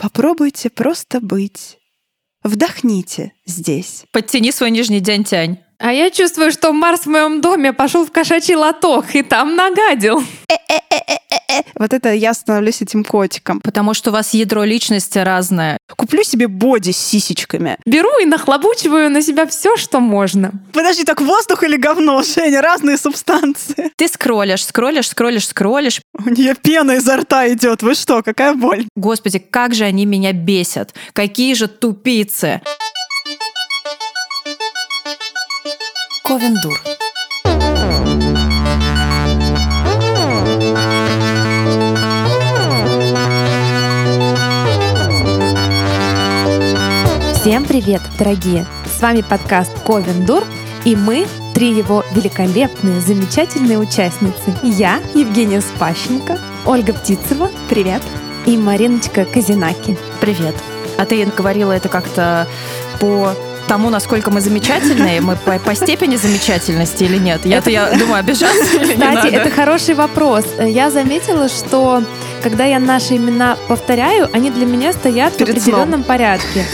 Попробуйте просто быть. Вдохните здесь. Подтяни свой нижний день-тянь. А я чувствую, что Марс в моем доме пошел в кошачий лоток и там нагадил. Вот это я становлюсь этим котиком. Потому что у вас ядро личности разное. Куплю себе боди с сисечками. Беру и нахлобучиваю на себя все, что можно. Подожди, так воздух или говно, Женя? Разные субстанции. Ты скроллишь, скроллишь, скроллишь, скроллишь. У нее пена изо рта идет. Вы что, какая боль? Господи, как же они меня бесят. Какие же тупицы. Ковендур. Всем привет, дорогие! С вами подкаст Ковендур, и мы три его великолепные, замечательные участницы. Я, Евгения Спащенко, Ольга Птицева, привет, и Мариночка Казинаки. Привет. А ты говорила это как-то по тому, насколько мы замечательные, мы по, по степени замечательности или нет? Я-то, я думаю, обижаться Кстати, это хороший вопрос. Я заметила, что когда я наши имена повторяю, они для меня стоят Перед в определенном порядке.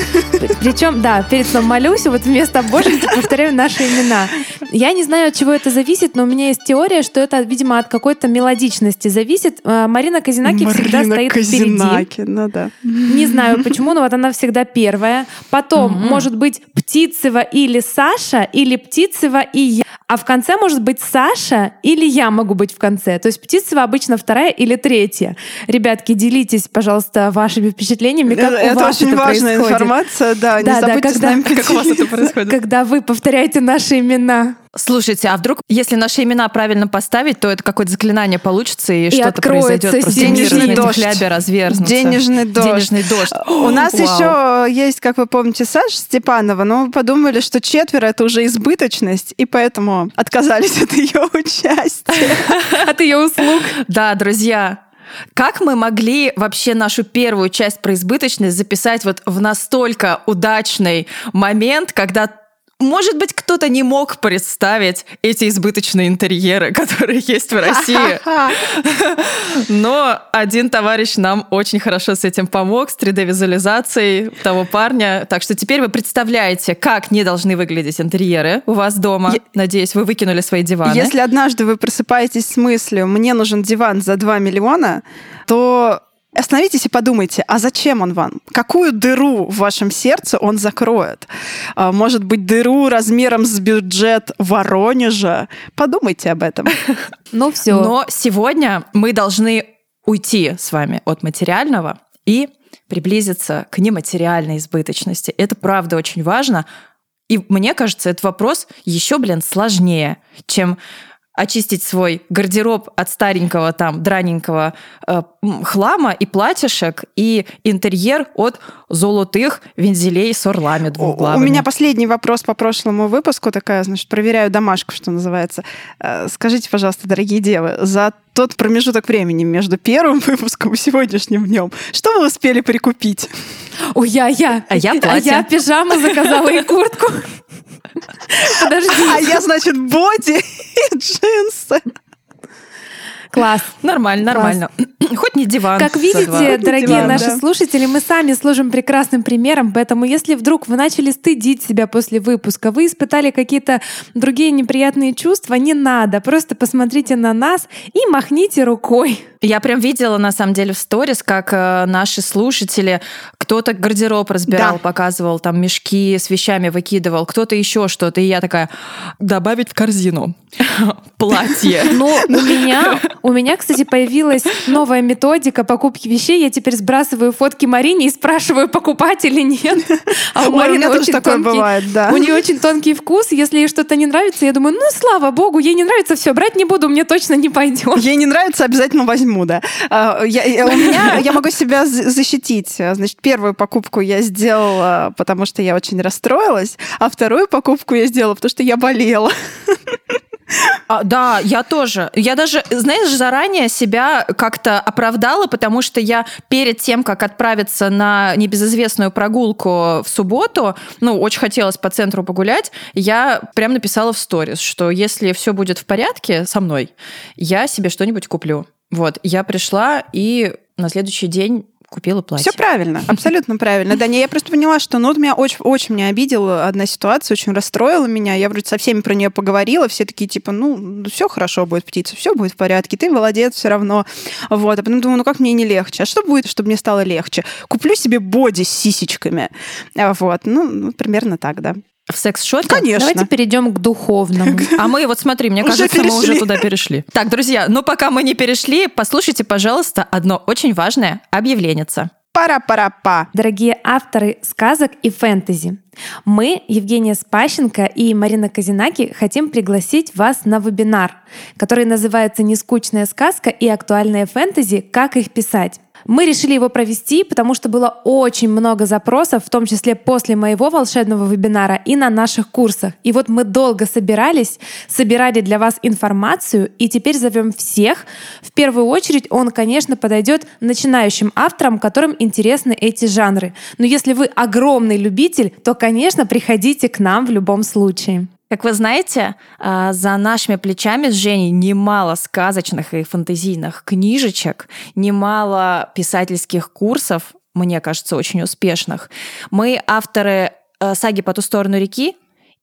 Причем, да, перед сном молюсь, и вот вместо боженьки повторяю наши имена. Я не знаю, от чего это зависит, но у меня есть теория, что это, видимо, от какой-то мелодичности зависит. А, Марина Казинаки всегда Марина стоит впереди. Казинаки, ну да. Не знаю почему, но вот она всегда первая. Потом может быть Птицева или Саша, или Птицева и я. А в конце может быть Саша или я могу быть в конце. То есть Птицева обычно вторая или третья. Ребятки, делитесь, пожалуйста, вашими впечатлениями, как у это вас очень это важная происходит. информация, да. Да, не да, забудьте с когда- нами Как у вас это происходит? Когда вы повторяете наши имена. Слушайте, а вдруг, если наши имена правильно поставить, то это какое-то заклинание получится, и, что-то откроется произойдет. Просто денежный мир дождь. хлябе разверзнется. Денежный дождь. Денежный дождь. У нас Вау. еще есть, как вы помните, Саша Степанова, но мы подумали, что четверо это уже избыточность, и поэтому отказались от ее участия. От ее услуг. Да, друзья, как мы могли вообще нашу первую часть про избыточность записать вот в настолько удачный момент, когда может быть, кто-то не мог представить эти избыточные интерьеры, которые есть в России. Но один товарищ нам очень хорошо с этим помог, с 3D-визуализацией того парня. Так что теперь вы представляете, как не должны выглядеть интерьеры у вас дома. Я- Надеюсь, вы выкинули свои диваны. Если однажды вы просыпаетесь с мыслью «мне нужен диван за 2 миллиона», то Остановитесь и подумайте, а зачем он вам? Какую дыру в вашем сердце он закроет? А, Может быть, дыру размером с бюджет Воронежа? Подумайте об этом. Ну все. Но сегодня мы должны уйти с вами от материального и приблизиться к нематериальной избыточности. Это правда очень важно. И мне кажется, этот вопрос еще, блин, сложнее, чем очистить свой гардероб от старенького там драненького э, хлама и платьишек и интерьер от золотых вензелей с орлами У двухглавыми. меня последний вопрос по прошлому выпуску, такая, значит, проверяю домашку, что называется. Э, Скажите, пожалуйста, дорогие девы, за тот промежуток времени между первым выпуском и сегодняшним днем, что вы успели прикупить? Ой, я, я. А я А платье. я пижаму заказала и куртку. Подожди. А я, значит, боди и джинсы. Класс. Нормально, нормально. Хоть не диван. Как видите, два. дорогие Диван, наши да. слушатели, мы сами служим прекрасным примером, поэтому если вдруг вы начали стыдить себя после выпуска, вы испытали какие-то другие неприятные чувства, не надо, просто посмотрите на нас и махните рукой. Я прям видела, на самом деле, в сторис, как э, наши слушатели, кто-то гардероб разбирал, Да. показывал, там мешки с вещами выкидывал, кто-то еще что-то. И я такая, добавить в корзину платье. Но у меня, у меня, кстати, появилась новая методика покупки вещей. Я теперь сбрасываю фотки Марине и спрашиваю, покупать или нет. А у Марины очень такое тонкий- бывает, да. У нее очень тонкий вкус. Если ей что-то не нравится, я думаю, ну, слава богу, ей не нравится, все, брать не буду, мне точно не пойдет. Ей не нравится, обязательно возьму, да. А, Я, я- у меня, я могу себя защитить. Значит, первую покупку я сделала, потому что я очень расстроилась, а вторую покупку я сделала, потому что я болела. А, да, я тоже. Я даже, знаешь, заранее себя как-то оправдала, потому что я перед тем, как отправиться на небезызвестную прогулку в субботу, ну, очень хотелось по центру погулять, я прям написала в сторис, что если все будет в порядке со мной, я себе что-нибудь куплю. Вот, я пришла и на следующий день купила платье. Все правильно, абсолютно правильно. Да, не, я просто поняла, что ну, вот меня очень, очень меня обидела одна ситуация, очень расстроила меня. Я вроде со всеми про нее поговорила, все такие типа, ну, все хорошо будет, птица, все будет в порядке, ты молодец все равно. Вот, а потом думаю, ну как мне не легче? А что будет, чтобы мне стало легче? Куплю себе боди с сисечками. А Вот, ну, ну примерно так, да. В секс-шоте? Конечно. Давайте перейдем к духовному. А мы, вот смотри, мне Уже кажется, мы перешли. уже туда перешли. Так, друзья, ну пока мы не перешли, послушайте, пожалуйста, одно очень важное объявление. Пара-пара-па. Дорогие авторы сказок и фэнтези, мы, Евгения Спащенко и Марина Казинаки, хотим пригласить вас на вебинар, который называется «Нескучная сказка и актуальное фэнтези. Как их писать?». Мы решили его провести, потому что было очень много запросов, в том числе после моего волшебного вебинара и на наших курсах. И вот мы долго собирались, собирали для вас информацию, и теперь зовем всех. В первую очередь он, конечно, подойдет начинающим авторам, которым интересны эти жанры. Но если вы огромный любитель, то, конечно, приходите к нам в любом случае. Как вы знаете, а, за нашими плечами с Женей немало сказочных и фантазийных книжечек, немало писательских курсов, мне кажется, очень успешных. Мы авторы э, саги «По ту сторону реки»,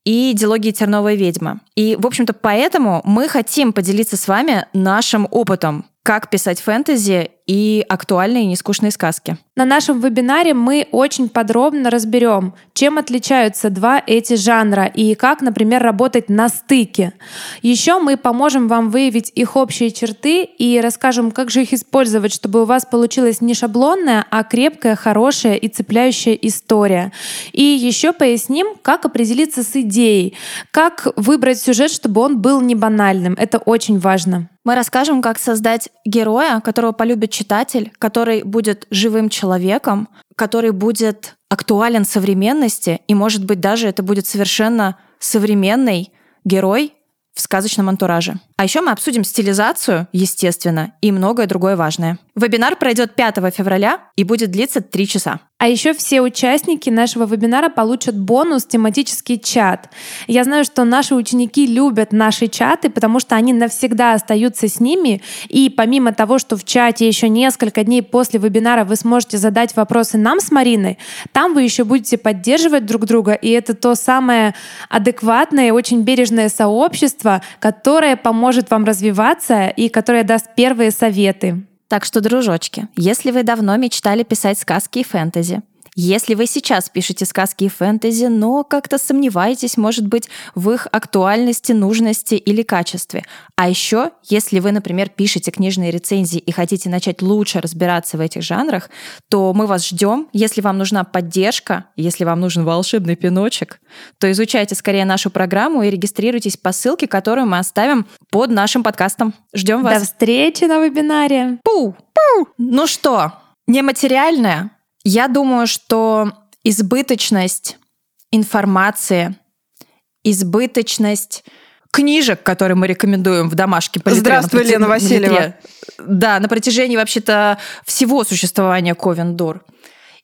и дилогии «Терновая ведьма». И, в общем-то, поэтому мы хотим поделиться с вами нашим опытом, как писать фэнтези и актуальные и нескучные сказки. На нашем вебинаре мы очень подробно разберем, чем отличаются два эти жанра и как, например, работать на стыке. Еще мы поможем вам выявить их общие черты и расскажем, как же их использовать, чтобы у вас получилась не шаблонная, а крепкая, хорошая и цепляющая история. И еще поясним, как определиться с идеей, как выбрать сюжет, чтобы он был не банальным. Это очень важно. Мы расскажем, как создать героя, которого полюбит читатель, который будет живым человеком, который будет актуален современности, и, может быть, даже это будет совершенно современный герой в сказочном антураже. А еще мы обсудим стилизацию, естественно, и многое другое важное. Вебинар пройдет 5 февраля и будет длиться 3 часа. А еще все участники нашего вебинара получат бонус тематический чат. Я знаю, что наши ученики любят наши чаты, потому что они навсегда остаются с ними. И помимо того, что в чате еще несколько дней после вебинара вы сможете задать вопросы нам с Мариной, там вы еще будете поддерживать друг друга. И это то самое адекватное, очень бережное сообщество, которое поможет вам развиваться и которое даст первые советы. Так что, дружочки, если вы давно мечтали писать сказки и фэнтези, если вы сейчас пишете сказки и фэнтези, но как-то сомневаетесь, может быть, в их актуальности, нужности или качестве. А еще, если вы, например, пишете книжные рецензии и хотите начать лучше разбираться в этих жанрах, то мы вас ждем. Если вам нужна поддержка, если вам нужен волшебный пиночек, то изучайте скорее нашу программу и регистрируйтесь по ссылке, которую мы оставим под нашим подкастом. Ждем вас. До встречи на вебинаре! Пу! Пу! Ну что, нематериальное? Я думаю, что избыточность информации, избыточность книжек, которые мы рекомендуем в домашке по Здравствуй, литре, Лена Васильева. литре. Да, на протяжении вообще-то всего существования Ковендур.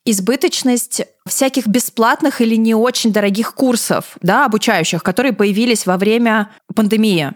Избыточность всяких бесплатных или не очень дорогих курсов, да, обучающих, которые появились во время пандемии.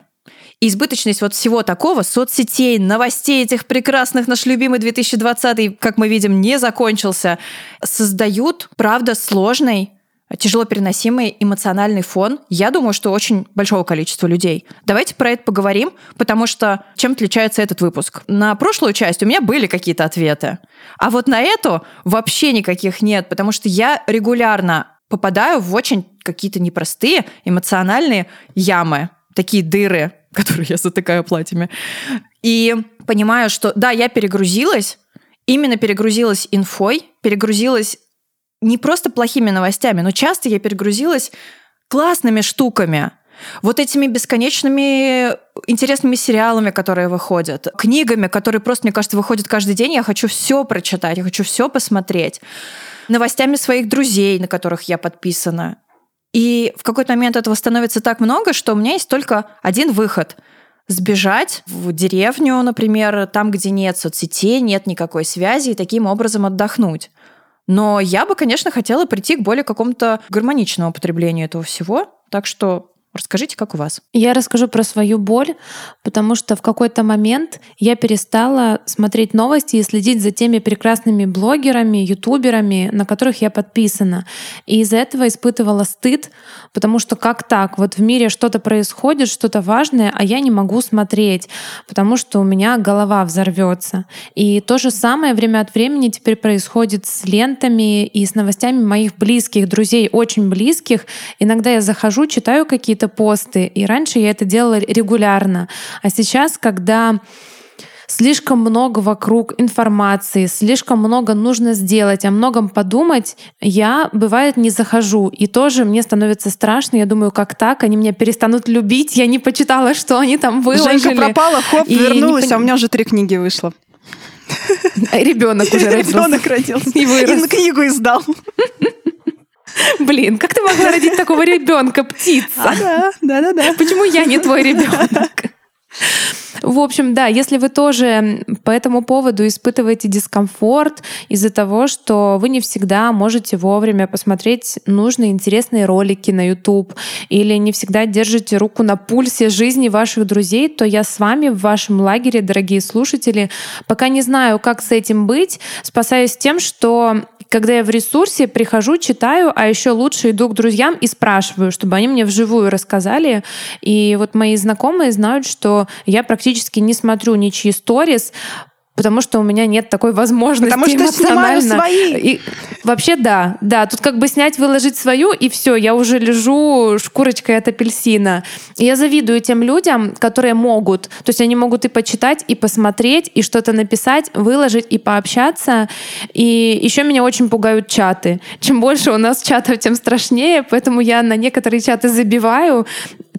Избыточность вот всего такого, соцсетей, новостей этих прекрасных, наш любимый 2020, как мы видим, не закончился, создают, правда, сложный, тяжело переносимый эмоциональный фон, я думаю, что очень большого количества людей. Давайте про это поговорим, потому что чем отличается этот выпуск? На прошлую часть у меня были какие-то ответы, а вот на эту вообще никаких нет, потому что я регулярно попадаю в очень какие-то непростые эмоциональные ямы, такие дыры, которые я затыкаю платьями. И понимаю, что да, я перегрузилась, именно перегрузилась инфой, перегрузилась не просто плохими новостями, но часто я перегрузилась классными штуками. Вот этими бесконечными интересными сериалами, которые выходят, книгами, которые просто, мне кажется, выходят каждый день. Я хочу все прочитать, я хочу все посмотреть. Новостями своих друзей, на которых я подписана. И в какой-то момент этого становится так много, что у меня есть только один выход сбежать в деревню, например, там, где нет соцсетей, нет никакой связи, и таким образом отдохнуть. Но я бы, конечно, хотела прийти к более какому-то гармоничному потреблению этого всего. Так что Расскажите, как у вас? Я расскажу про свою боль, потому что в какой-то момент я перестала смотреть новости и следить за теми прекрасными блогерами, ютуберами, на которых я подписана. И из-за этого испытывала стыд, потому что как так? Вот в мире что-то происходит, что-то важное, а я не могу смотреть, потому что у меня голова взорвется. И то же самое время от времени теперь происходит с лентами и с новостями моих близких, друзей, очень близких. Иногда я захожу, читаю какие-то посты, и раньше я это делала регулярно. А сейчас, когда слишком много вокруг информации, слишком много нужно сделать, о многом подумать, я, бывает, не захожу. И тоже мне становится страшно. Я думаю, как так? Они меня перестанут любить. Я не почитала, что они там выложили. Женька пропала, хоп, и вернулась, не... а у меня уже три книги вышло. Ребенок уже родился. Ребенок родился. И вырос. И книгу издал. Блин, как ты могла родить такого ребенка, птица? А, да, да, да, да. Почему я не твой ребенок? В общем, да, если вы тоже по этому поводу испытываете дискомфорт из-за того, что вы не всегда можете вовремя посмотреть нужные интересные ролики на YouTube или не всегда держите руку на пульсе жизни ваших друзей, то я с вами в вашем лагере, дорогие слушатели. Пока не знаю, как с этим быть, спасаюсь тем, что когда я в ресурсе прихожу, читаю, а еще лучше иду к друзьям и спрашиваю, чтобы они мне вживую рассказали. И вот мои знакомые знают, что я практически не смотрю ничьи сторис, Потому что у меня нет такой возможности Потому что эмоционально. свои. И вообще да, да, тут как бы снять, выложить свою, и все, я уже лежу шкурочкой от апельсина. И я завидую тем людям, которые могут. То есть они могут и почитать, и посмотреть, и что-то написать, выложить, и пообщаться. И еще меня очень пугают чаты. Чем больше у нас чатов, тем страшнее, поэтому я на некоторые чаты забиваю,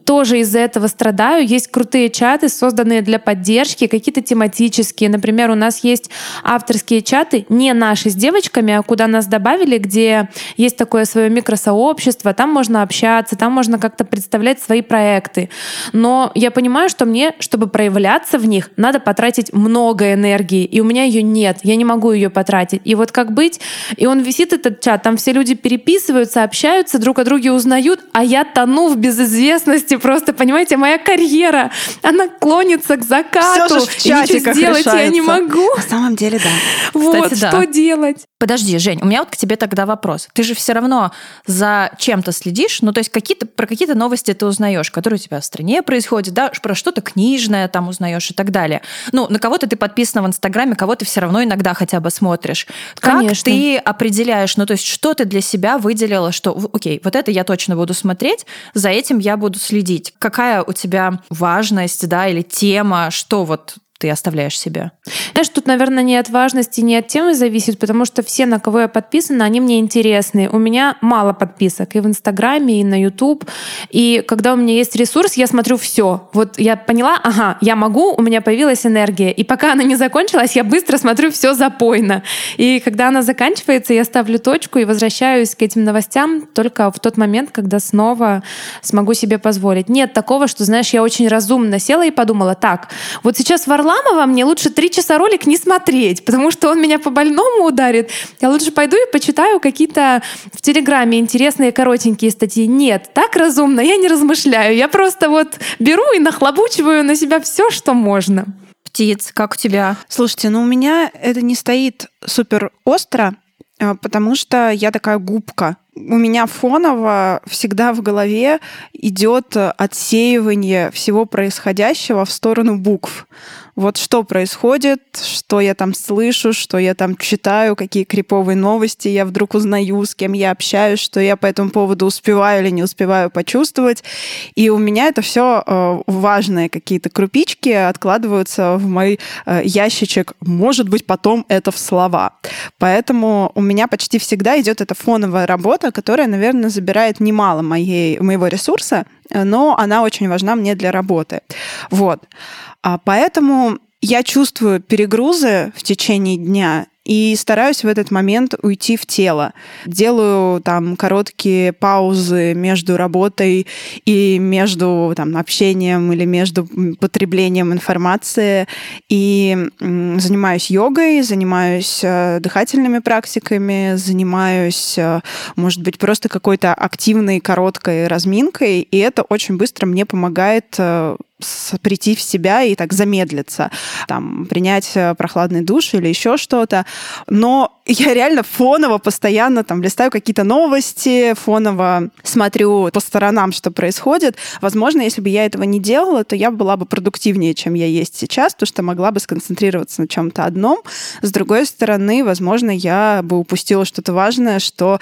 тоже из-за этого страдаю. Есть крутые чаты, созданные для поддержки, какие-то тематические. Например, у нас есть авторские чаты, не наши с девочками, а куда нас добавили, где есть такое свое микросообщество, там можно общаться, там можно как-то представлять свои проекты. Но я понимаю, что мне, чтобы проявляться в них, надо потратить много энергии, и у меня ее нет, я не могу ее потратить. И вот как быть? И он висит, этот чат, там все люди переписываются, общаются, друг о друге узнают, а я тону в безызвестности месте просто, понимаете, моя карьера, она клонится к закату. Все же в ничего сделать решается. я не могу. На самом деле, да. Вот, Кстати, что да. делать? Подожди, Жень, у меня вот к тебе тогда вопрос. Ты же все равно за чем-то следишь, ну то есть какие-то, про какие-то новости ты узнаешь, которые у тебя в стране происходят, да, про что-то книжное там узнаешь и так далее. Ну, на кого-то ты подписана в Инстаграме, кого ты все равно иногда хотя бы смотришь. Конечно. Как ты определяешь, ну то есть что ты для себя выделила, что, окей, вот это я точно буду смотреть, за этим я буду следить следить? Какая у тебя важность, да, или тема, что вот ты оставляешь себе? Знаешь, тут, наверное, не от важности, не от темы зависит, потому что все, на кого я подписана, они мне интересны. У меня мало подписок и в Инстаграме, и на Ютуб. И когда у меня есть ресурс, я смотрю все. Вот я поняла, ага, я могу, у меня появилась энергия. И пока она не закончилась, я быстро смотрю все запойно. И когда она заканчивается, я ставлю точку и возвращаюсь к этим новостям только в тот момент, когда снова смогу себе позволить. Нет такого, что, знаешь, я очень разумно села и подумала, так, вот сейчас Варлам Варламова мне лучше три часа ролик не смотреть, потому что он меня по больному ударит. Я лучше пойду и почитаю какие-то в Телеграме интересные коротенькие статьи. Нет, так разумно я не размышляю. Я просто вот беру и нахлобучиваю на себя все, что можно. Птиц, как у тебя? Слушайте, ну у меня это не стоит супер остро, а, потому что я такая губка. У меня фоново всегда в голове идет отсеивание всего происходящего в сторону букв вот что происходит, что я там слышу, что я там читаю, какие криповые новости я вдруг узнаю, с кем я общаюсь, что я по этому поводу успеваю или не успеваю почувствовать. И у меня это все э, важные какие-то крупички откладываются в мой э, ящичек. Может быть, потом это в слова. Поэтому у меня почти всегда идет эта фоновая работа, которая, наверное, забирает немало моей, моего ресурса, но она очень важна мне для работы. Вот. А поэтому я чувствую перегрузы в течение дня, и стараюсь в этот момент уйти в тело. Делаю там короткие паузы между работой и между там, общением или между потреблением информации. И занимаюсь йогой, занимаюсь э, дыхательными практиками, занимаюсь, э, может быть, просто какой-то активной короткой разминкой. И это очень быстро мне помогает э, прийти в себя и так замедлиться, там, принять э, прохладный душ или еще что-то. Но я реально фоново постоянно там листаю какие-то новости, фоново смотрю по сторонам, что происходит. Возможно, если бы я этого не делала, то я была бы продуктивнее, чем я есть сейчас, потому что могла бы сконцентрироваться на чем-то одном. С другой стороны, возможно, я бы упустила что-то важное, что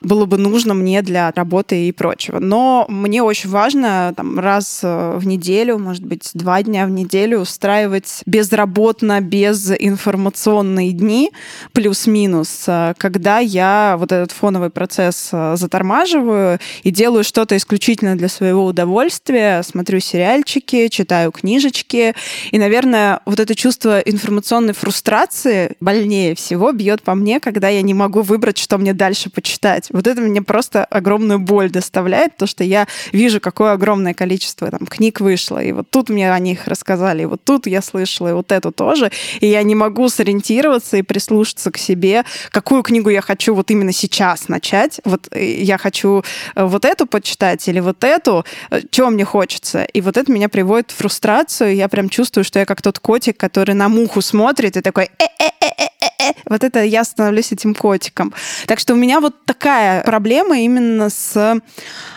было бы нужно мне для работы и прочего. Но мне очень важно там, раз э, в неделю, может быть, два дня в неделю устраивать безработно, без информационные дни, плюс-минус, э, когда я вот этот фоновый процесс э, затормаживаю и делаю что-то исключительно для своего удовольствия, смотрю сериальчики, читаю книжечки. И, наверное, вот это чувство информационной фрустрации больнее всего бьет по мне, когда я не могу выбрать, что мне дальше почитать. Вот это мне просто огромную боль доставляет, то, что я вижу, какое огромное количество там, книг вышло, и вот тут мне о них рассказали, и вот тут я слышала, и вот эту тоже, и я не могу сориентироваться и прислушаться к себе, какую книгу я хочу вот именно сейчас начать. Вот э, я хочу э, вот эту почитать или вот эту, э, чего мне хочется. И вот это меня приводит в фрустрацию, я прям чувствую, что я как тот котик, который на муху смотрит и такой э-э-э-э-э. Вот это я становлюсь этим котиком. Так что у меня вот такая проблема именно с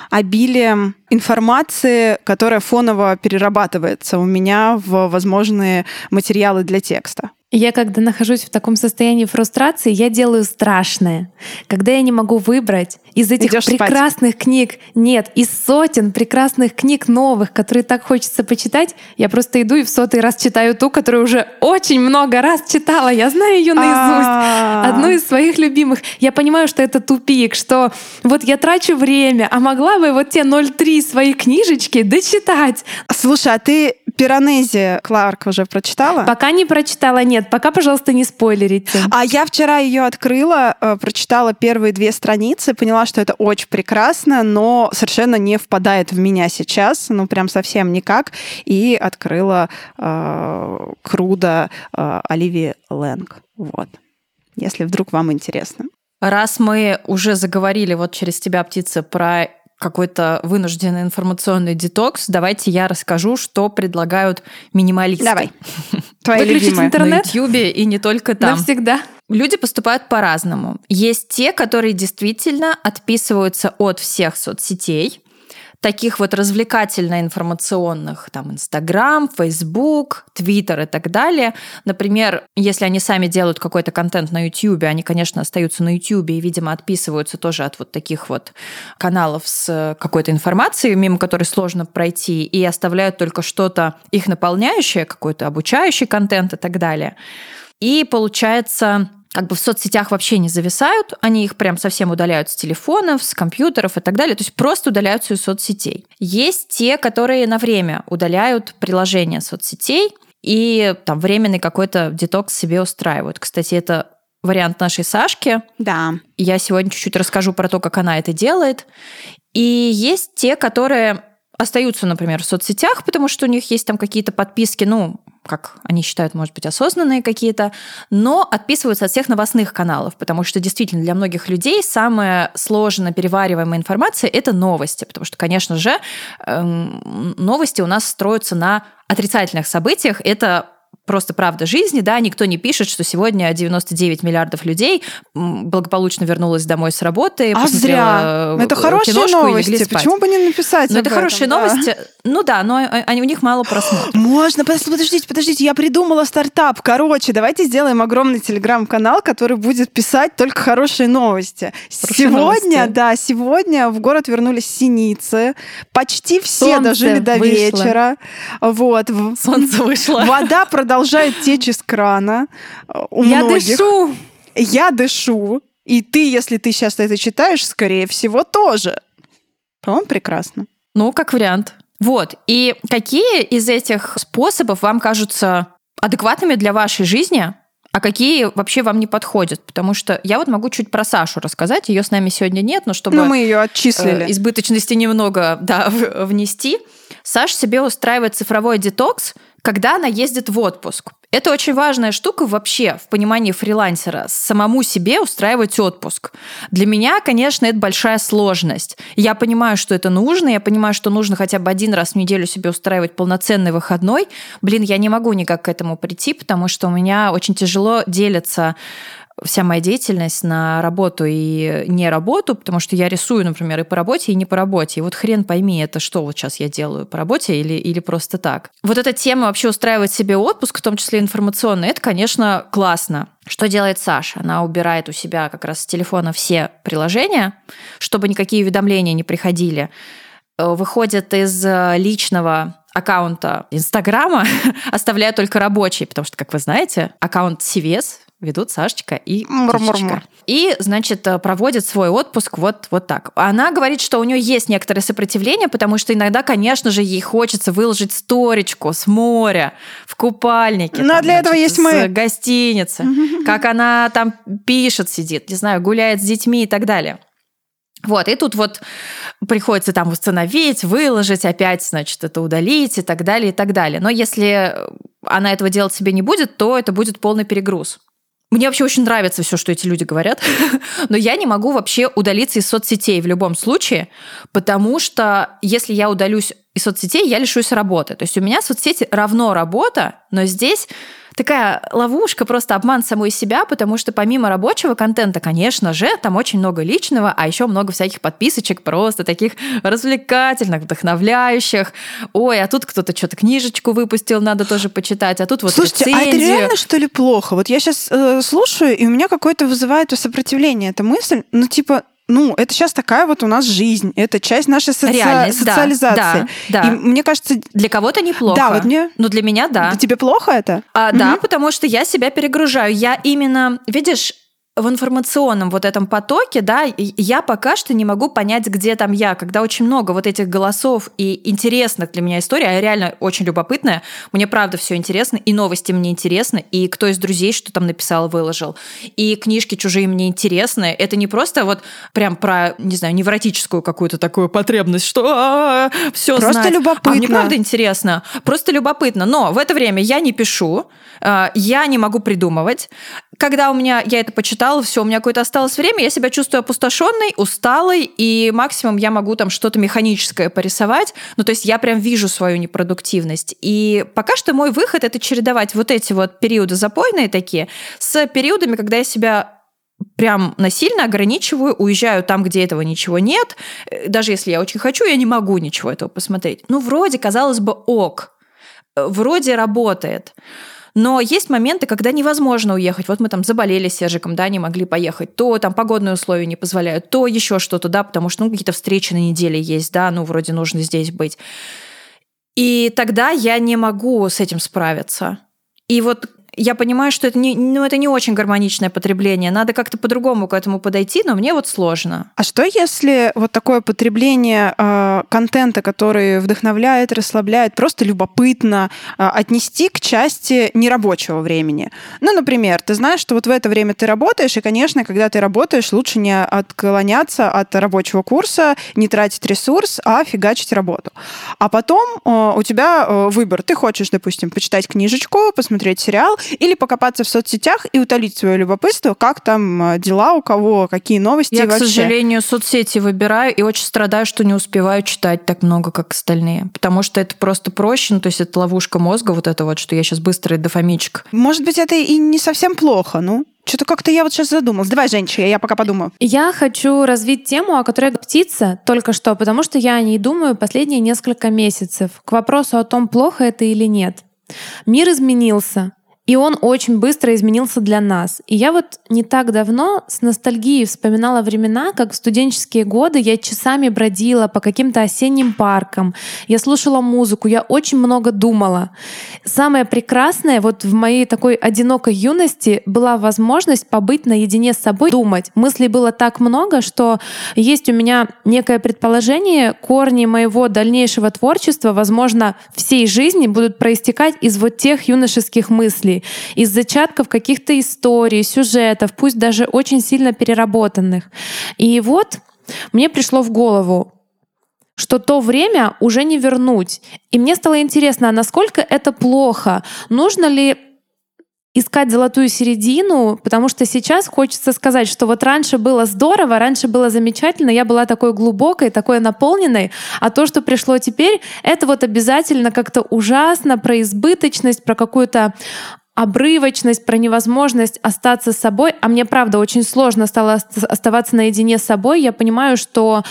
обилием информации, которая фоново перерабатывается у меня в возможные материалы для текста. Я когда нахожусь в таком состоянии фрустрации, я делаю страшное. Когда я не могу выбрать из этих Идёшь прекрасных спать. книг, нет, из сотен прекрасных книг новых, которые так хочется почитать, я просто иду и в сотый раз читаю ту, которую уже очень много раз читала. Я знаю ее наизусть. А. Одну из своих любимых. Я понимаю, что это тупик, что вот я трачу время, а могла бы вот те 0,3 свои книжечки дочитать. Слушай, а ты Пиранези Кларк уже прочитала? Пока не прочитала, нет. Пока, пожалуйста, не спойлерите. А я вчера ее открыла, э, прочитала первые две страницы, поняла, что это очень прекрасно, но совершенно не впадает в меня сейчас, ну прям совсем никак, и открыла э, Круда э, Оливии Лэнг. Вот. Если вдруг вам интересно. Раз мы уже заговорили вот через тебя, птица, про какой-то вынужденный информационный детокс, давайте я расскажу, что предлагают минималисты. Давай. Твои Выключить интернет? На Ютьюбе и не только там. Навсегда. Люди поступают по-разному. Есть те, которые действительно отписываются от всех соцсетей, таких вот развлекательно-информационных, там, Инстаграм, Фейсбук, Твиттер и так далее. Например, если они сами делают какой-то контент на Ютьюбе, они, конечно, остаются на Ютьюбе и, видимо, отписываются тоже от вот таких вот каналов с какой-то информацией, мимо которой сложно пройти, и оставляют только что-то их наполняющее, какой-то обучающий контент и так далее. И получается, как бы в соцсетях вообще не зависают, они их прям совсем удаляют с телефонов, с компьютеров и так далее, то есть просто удаляются из соцсетей. Есть те, которые на время удаляют приложения соцсетей и там временный какой-то детокс себе устраивают. Кстати, это вариант нашей Сашки. Да. Я сегодня чуть-чуть расскажу про то, как она это делает. И есть те, которые остаются, например, в соцсетях, потому что у них есть там какие-то подписки, ну, как они считают, может быть, осознанные какие-то, но отписываются от всех новостных каналов, потому что действительно для многих людей самая сложно перевариваемая информация – это новости, потому что, конечно же, эм, новости у нас строятся на отрицательных событиях. Это просто правда жизни, да, никто не пишет, что сегодня 99 миллиардов людей благополучно вернулось домой с работы, а зря. Это хорошие новости. Почему бы не написать? Ну, это этом, хорошие да. новости. Ну да, но они, у них мало просмотров. Можно, подождите, подождите, я придумала стартап. Короче, давайте сделаем огромный телеграм-канал, который будет писать только хорошие новости. Хорошие сегодня, новости. да, сегодня в город вернулись синицы. Почти все Солнце дожили до вышло. вечера. Вот. Солнце вышло. Вода продолжает продолжает течь из крана. Э, у Я многих. дышу. Я дышу. И ты, если ты сейчас это читаешь, скорее всего, тоже. По-моему, прекрасно. Ну, как вариант. Вот. И какие из этих способов вам кажутся адекватными для вашей жизни? а какие вообще вам не подходят. Потому что я вот могу чуть про Сашу рассказать. Ее с нами сегодня нет, но чтобы ну, мы ее отчислили. Э, избыточности немного да, внести. Саша себе устраивает цифровой детокс, когда она ездит в отпуск. Это очень важная штука вообще в понимании фрилансера. Самому себе устраивать отпуск. Для меня, конечно, это большая сложность. Я понимаю, что это нужно, я понимаю, что нужно хотя бы один раз в неделю себе устраивать полноценный выходной. Блин, я не могу никак к этому прийти, потому что у меня очень тяжело делиться вся моя деятельность на работу и не работу, потому что я рисую, например, и по работе, и не по работе. И вот хрен пойми, это что вот сейчас я делаю, по работе или, или просто так. Вот эта тема вообще устраивать себе отпуск, в том числе информационный, это, конечно, классно. Что делает Саша? Она убирает у себя как раз с телефона все приложения, чтобы никакие уведомления не приходили. Э, выходит из э, личного аккаунта Инстаграма, оставляя только рабочий, потому что, как вы знаете, аккаунт CVS ведут Сашечка и Птичечка. И, значит, э, проводят свой отпуск вот, вот так. Она говорит, что у нее есть некоторое сопротивление, потому что иногда, конечно же, ей хочется выложить сторичку с моря в купальнике. Но ну, а там, для этого есть мы. Гостиницы. Как она там пишет, сидит, не знаю, гуляет с детьми и так далее. Вот, и тут вот приходится там установить, выложить, опять, значит, это удалить и так далее, и так далее. Но если она этого делать себе не будет, то это будет полный перегруз. Мне вообще очень нравится все, что эти люди говорят, но я не могу вообще удалиться из соцсетей в любом случае, потому что если я удалюсь из соцсетей, я лишусь работы. То есть у меня соцсети равно работа, но здесь такая ловушка, просто обман самой себя, потому что помимо рабочего контента, конечно же, там очень много личного, а еще много всяких подписочек, просто таких развлекательных, вдохновляющих. Ой, а тут кто-то что-то книжечку выпустил, надо тоже почитать, а тут вот Слушайте, рецензию. а это реально что ли плохо? Вот я сейчас э, слушаю, и у меня какое-то вызывает сопротивление эта мысль, ну типа, ну, это сейчас такая вот у нас жизнь, это часть нашей соци... Реальность, социализации. Да, да. И мне кажется... Для кого-то неплохо. Да, вот мне... Но для меня да. Тебе плохо это? А, угу. Да, потому что я себя перегружаю. Я именно, видишь, в информационном вот этом потоке, да, я пока что не могу понять, где там я, когда очень много вот этих голосов и интересных для меня историй, а реально очень любопытная, мне правда все интересно, и новости мне интересны, и кто из друзей что там написал, выложил, и книжки чужие мне интересны. Это не просто вот прям про, не знаю, невротическую какую-то такую потребность, что все Просто знать. любопытно. А мне правда интересно, просто любопытно. Но в это время я не пишу, а, я не могу придумывать. Когда у меня, я это почитала, все, у меня какое-то осталось время, я себя чувствую опустошенной, усталой, и максимум я могу там что-то механическое порисовать. Ну, то есть я прям вижу свою непродуктивность. И пока что мой выход — это чередовать вот эти вот периоды запойные такие с периодами, когда я себя прям насильно ограничиваю, уезжаю там, где этого ничего нет. Даже если я очень хочу, я не могу ничего этого посмотреть. Ну, вроде, казалось бы, ок. Вроде работает. Но есть моменты, когда невозможно уехать. Вот мы там заболели с Сержиком, да, не могли поехать. То там погодные условия не позволяют, то еще что-то, да, потому что ну, какие-то встречи на неделе есть, да, ну вроде нужно здесь быть. И тогда я не могу с этим справиться. И вот я понимаю, что это не, ну, это не очень гармоничное потребление. Надо как-то по-другому к этому подойти, но мне вот сложно. А что если вот такое потребление э, контента, который вдохновляет, расслабляет, просто любопытно э, отнести к части нерабочего времени? Ну, например, ты знаешь, что вот в это время ты работаешь, и, конечно, когда ты работаешь, лучше не отклоняться от рабочего курса, не тратить ресурс, а фигачить работу. А потом э, у тебя э, выбор. Ты хочешь, допустим, почитать книжечку, посмотреть сериал, или покопаться в соцсетях и утолить свое любопытство, как там э, дела у кого, какие новости Я, вообще. к сожалению, соцсети выбираю и очень страдаю, что не успеваю читать так много, как остальные. Потому что это просто проще, ну, то есть это ловушка мозга, вот это вот, что я сейчас быстрый дофамичек. Может быть, это и не совсем плохо, ну? Что-то как-то я вот сейчас задумалась. Давай, женщина, я пока подумаю. Я хочу развить тему, о которой птица только что, потому что я о ней думаю последние несколько месяцев. К вопросу о том, плохо это или нет. Мир изменился. И он очень быстро изменился для нас. И я вот не так давно с ностальгией вспоминала времена, как в студенческие годы я часами бродила по каким-то осенним паркам, я слушала музыку, я очень много думала. Самое прекрасное вот в моей такой одинокой юности была возможность побыть наедине с собой, думать. Мыслей было так много, что есть у меня некое предположение, корни моего дальнейшего творчества, возможно, всей жизни будут проистекать из вот тех юношеских мыслей. Из зачатков каких-то историй, сюжетов, пусть даже очень сильно переработанных. И вот мне пришло в голову, что то время уже не вернуть. И мне стало интересно, а насколько это плохо? Нужно ли искать золотую середину, потому что сейчас хочется сказать, что вот раньше было здорово, раньше было замечательно, я была такой глубокой, такой наполненной, а то, что пришло теперь, это вот обязательно как-то ужасно про избыточность, про какую-то обрывочность, про невозможность остаться с собой. А мне, правда, очень сложно стало оставаться наедине с собой. Я понимаю, что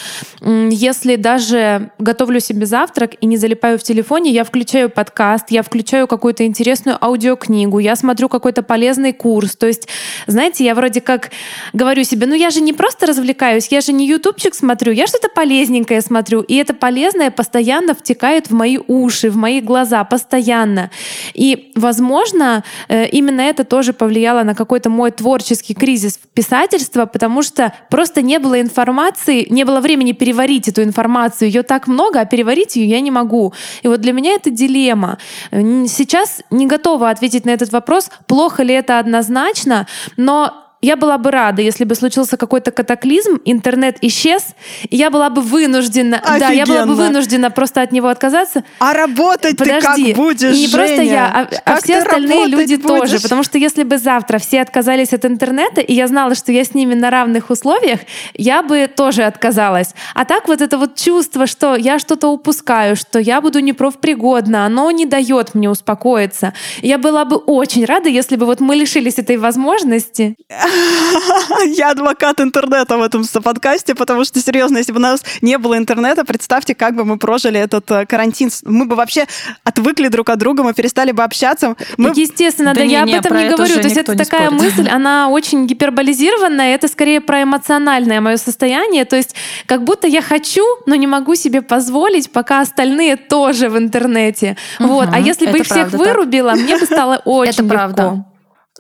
если даже готовлю себе завтрак и не залипаю в телефоне, я включаю подкаст, я включаю какую-то интересную аудиокнигу, я смотрю какой-то полезный курс. То есть, знаете, я вроде как говорю себе, ну я же не просто развлекаюсь, я же не ютубчик смотрю, я что-то полезненькое смотрю. И это полезное постоянно втекает в мои уши, в мои глаза, постоянно. И, возможно, именно это тоже повлияло на какой-то мой творческий кризис писательства, потому что просто не было информации, не было времени переварить эту информацию. Ее так много, а переварить ее я не могу. И вот для меня это дилемма. Сейчас не готова ответить на этот вопрос, плохо ли это однозначно, но я была бы рада, если бы случился какой-то катаклизм, интернет исчез, и я была бы вынуждена, Офигенно. да, я была бы вынуждена просто от него отказаться. А работать Подожди. ты как будешь, не Женя? просто я, а, а все остальные люди будешь? тоже, потому что если бы завтра все отказались от интернета, и я знала, что я с ними на равных условиях, я бы тоже отказалась. А так вот это вот чувство, что я что-то упускаю, что я буду непрофпригодна, оно не дает мне успокоиться. Я была бы очень рада, если бы вот мы лишились этой возможности. Я адвокат интернета в этом подкасте, потому что, серьезно, если бы у нас не было интернета, представьте, как бы мы прожили этот э, карантин. Мы бы вообще отвыкли друг от друга, мы перестали бы общаться. Мы... Естественно, да, да не, я не, об этом не говорю. То есть это такая спорит. мысль, она очень гиперболизированная, это скорее про эмоциональное мое состояние. То есть как будто я хочу, но не могу себе позволить, пока остальные тоже в интернете. Угу, вот. А если бы их всех вырубила, так. мне бы стало очень это легко. Правда.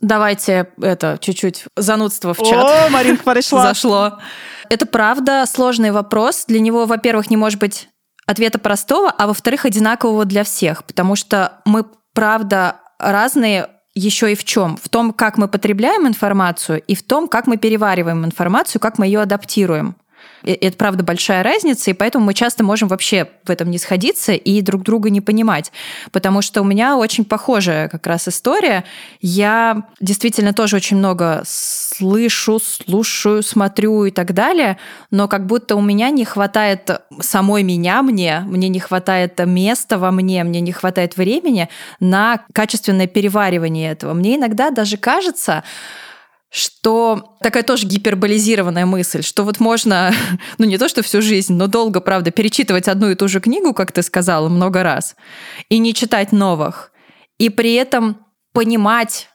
Давайте это чуть-чуть занудство в чат. О, Маринка пришла. Зашло. Это правда сложный вопрос. Для него, во-первых, не может быть ответа простого, а во-вторых, одинакового для всех, потому что мы, правда, разные еще и в чем? В том, как мы потребляем информацию и в том, как мы перевариваем информацию, как мы ее адаптируем. Это, правда, большая разница, и поэтому мы часто можем вообще в этом не сходиться и друг друга не понимать. Потому что у меня очень похожая как раз история. Я действительно тоже очень много слышу, слушаю, смотрю и так далее, но как будто у меня не хватает самой меня мне, мне не хватает места во мне, мне не хватает времени на качественное переваривание этого. Мне иногда даже кажется, что такая тоже гиперболизированная мысль, что вот можно, ну не то что всю жизнь, но долго, правда, перечитывать одну и ту же книгу, как ты сказала, много раз, и не читать новых, и при этом понимать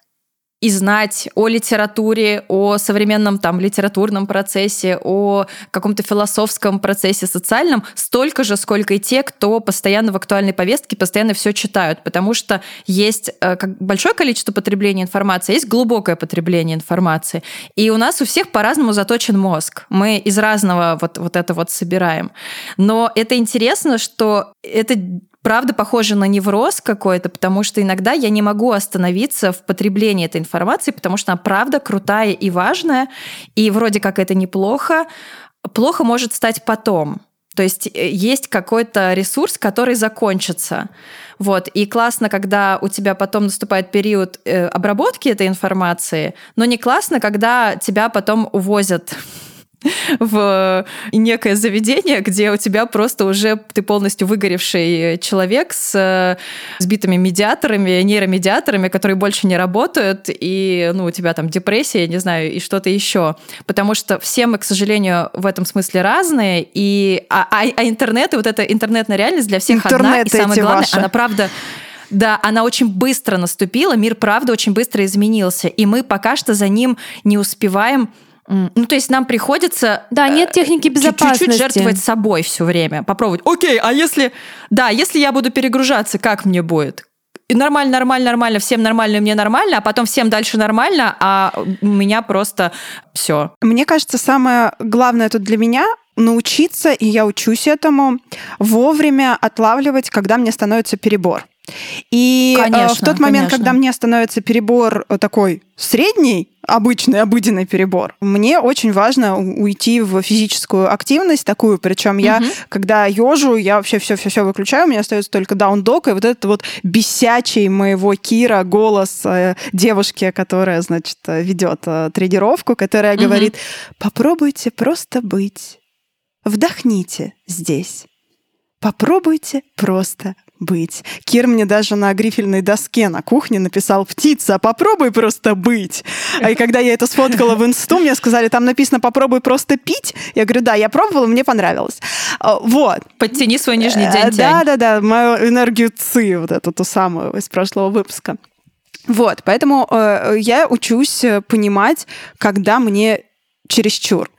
и знать о литературе, о современном там литературном процессе, о каком-то философском процессе социальном столько же, сколько и те, кто постоянно в актуальной повестке, постоянно все читают, потому что есть э, большое количество потребления информации, есть глубокое потребление информации, и у нас у всех по-разному заточен мозг. Мы из разного вот, вот это вот собираем. Но это интересно, что это правда похоже на невроз какой-то, потому что иногда я не могу остановиться в потреблении этой информации, потому что она правда крутая и важная, и вроде как это неплохо. Плохо может стать потом. То есть э, есть какой-то ресурс, который закончится. Вот. И классно, когда у тебя потом наступает период э, обработки этой информации, но не классно, когда тебя потом увозят в некое заведение, где у тебя просто уже ты полностью выгоревший человек с сбитыми медиаторами, нейромедиаторами, которые больше не работают, и ну, у тебя там депрессия, не знаю, и что-то еще. Потому что все мы, к сожалению, в этом смысле разные, и, а, а, а интернет, и вот эта интернетная реальность для всех Интернет одна, и самое главное, ваши. она правда да, она очень быстро наступила, мир правда очень быстро изменился, и мы пока что за ним не успеваем ну, то есть нам приходится... Да, нет э, техники безопасности. Чуть-чуть жертвовать собой все время. Попробовать. Окей, а если... Да, если я буду перегружаться, как мне будет? И нормально, нормально, нормально, всем нормально, мне нормально, а потом всем дальше нормально, а у меня просто все. Мне кажется, самое главное тут для меня научиться, и я учусь этому, вовремя отлавливать, когда мне становится перебор. И конечно, в тот момент, конечно. когда мне становится перебор такой средний, обычный, обыденный перебор, мне очень важно уйти в физическую активность такую, причем я, угу. когда ежу, я вообще все-все-все выключаю, у меня остается только даун-дог, и вот этот вот бесячий моего Кира голос э, девушки, которая, значит, ведет э, тренировку, которая угу. говорит, попробуйте просто быть, вдохните здесь. Попробуйте просто быть. Кир мне даже на грифельной доске на кухне написал «Птица, попробуй просто быть». А и когда я это сфоткала в инсту, мне сказали, там написано «Попробуй просто пить». Я говорю, да, я пробовала, мне понравилось. А, вот. Подтяни свой нижний э, день. Да-да-да, мою энергию ЦИ, вот эту ту самую из прошлого выпуска. Вот, поэтому э, я учусь понимать, когда мне чересчур.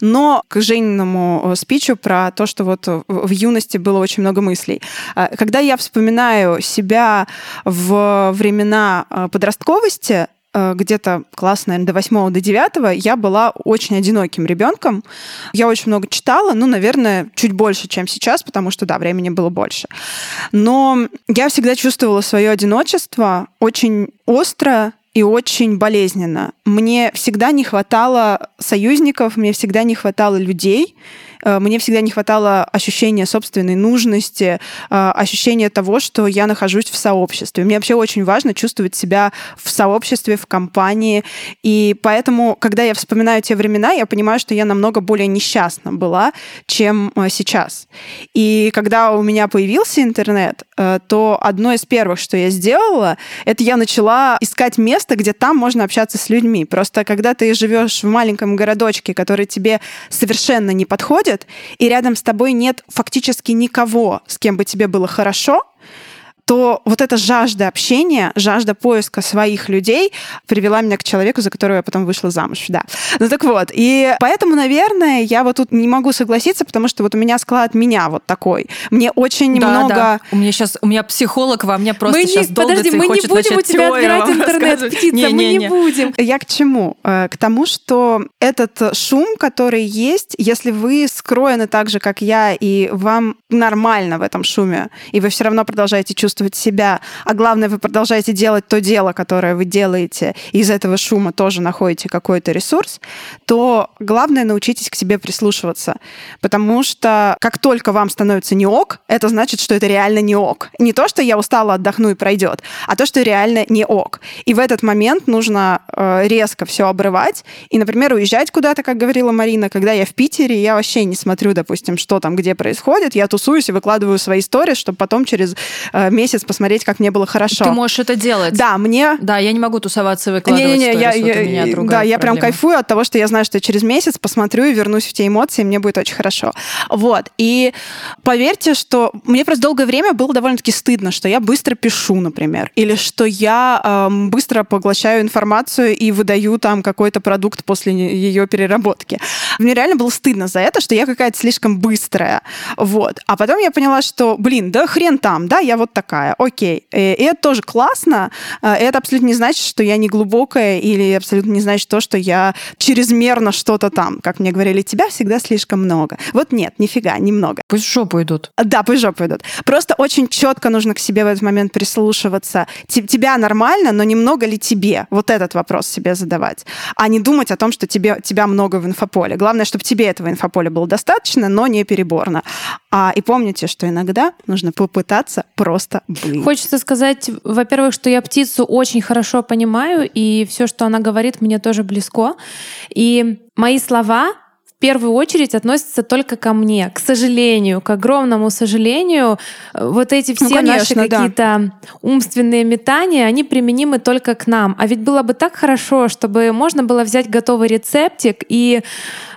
Но к Жениному э, спичу про то, что вот в юности было очень много мыслей. А, когда я вспоминаю себя в времена э, подростковости, э, где-то класс, наверное, до восьмого, до девятого, я была очень одиноким ребенком. Я очень много читала, ну, наверное, чуть больше, чем сейчас, потому что, да, времени было больше. Но я всегда чувствовала свое одиночество очень остро, и очень болезненно. Мне всегда не хватало союзников, мне всегда не хватало людей, мне всегда не хватало ощущения собственной нужности, э, ощущения того, что я нахожусь в сообществе. Мне вообще очень важно чувствовать себя в сообществе, в компании. И поэтому, когда я вспоминаю те времена, я понимаю, что я намного более несчастна была, чем э, сейчас. И когда у меня появился интернет, то одно из первых, что я сделала, это я начала искать место, где там можно общаться с людьми. Просто когда ты живешь в маленьком городочке, который тебе совершенно не подходит, происходит, и рядом с тобой нет фактически никого, с кем бы тебе было хорошо, то вот эта жажда общения, жажда поиска своих людей привела меня к человеку, за которого я потом вышла замуж, да. Ну так вот, и поэтому, наверное, я вот тут не могу согласиться, потому что вот у меня склад меня вот такой. Мне очень да, много... Да. У меня сейчас, у меня психолог во мне просто мы сейчас не, Подожди, мы не будем у тебя отбирать интернет, птица, не, мы не, не будем. Я к чему? Э, к тому, что этот шум, который есть, если вы скроены так же, как я, и вам нормально в этом шуме, и вы все равно продолжаете чувствовать чувствовать себя, а главное, вы продолжаете делать то дело, которое вы делаете, и из этого шума тоже находите какой-то ресурс, то главное научитесь к себе прислушиваться. Потому что как только вам становится не ок, это значит, что это реально не ок. Не то, что я устала, отдохну и пройдет, а то, что реально не ок. И в этот момент нужно э, резко все обрывать и, например, уезжать куда-то, как говорила Марина, когда я в Питере, я вообще не смотрю, допустим, что там, где происходит, я тусуюсь и выкладываю свои истории, чтобы потом через э, месяц месяц посмотреть, как мне было хорошо. Ты можешь это делать. Да, мне... Да, я не могу тусоваться и выкладывать не, не, не, я, вот я, другая Да, я проблема. прям кайфую от того, что я знаю, что я через месяц посмотрю и вернусь в те эмоции, и мне будет очень хорошо. Вот. И поверьте, что мне просто долгое время было довольно-таки стыдно, что я быстро пишу, например, или что я эм, быстро поглощаю информацию и выдаю там какой-то продукт после ее переработки. Мне реально было стыдно за это, что я какая-то слишком быстрая. Вот. А потом я поняла, что, блин, да хрен там, да, я вот такая такая, окей. Э, и это тоже классно. Э, это абсолютно не значит, что я не глубокая, или абсолютно не значит то, что я чрезмерно что-то там. Как мне говорили, тебя всегда слишком много. Вот нет, нифига, немного. Пусть в жопу идут. Да, пусть в жопу идут. Просто очень четко нужно к себе в этот момент прислушиваться. Тебя нормально, но немного ли тебе? Вот этот вопрос себе задавать. А не думать о том, что тебе, тебя много в инфополе. Главное, чтобы тебе этого инфополя было достаточно, но не переборно. А, и помните, что иногда нужно попытаться просто быть. Хочется сказать, во-первых, что я птицу очень хорошо понимаю, и все, что она говорит, мне тоже близко. И мои слова в первую очередь относятся только ко мне. К сожалению, к огромному сожалению, вот эти ну, все ну, конечно, наши какие-то да. умственные метания, они применимы только к нам. А ведь было бы так хорошо, чтобы можно было взять готовый рецептик и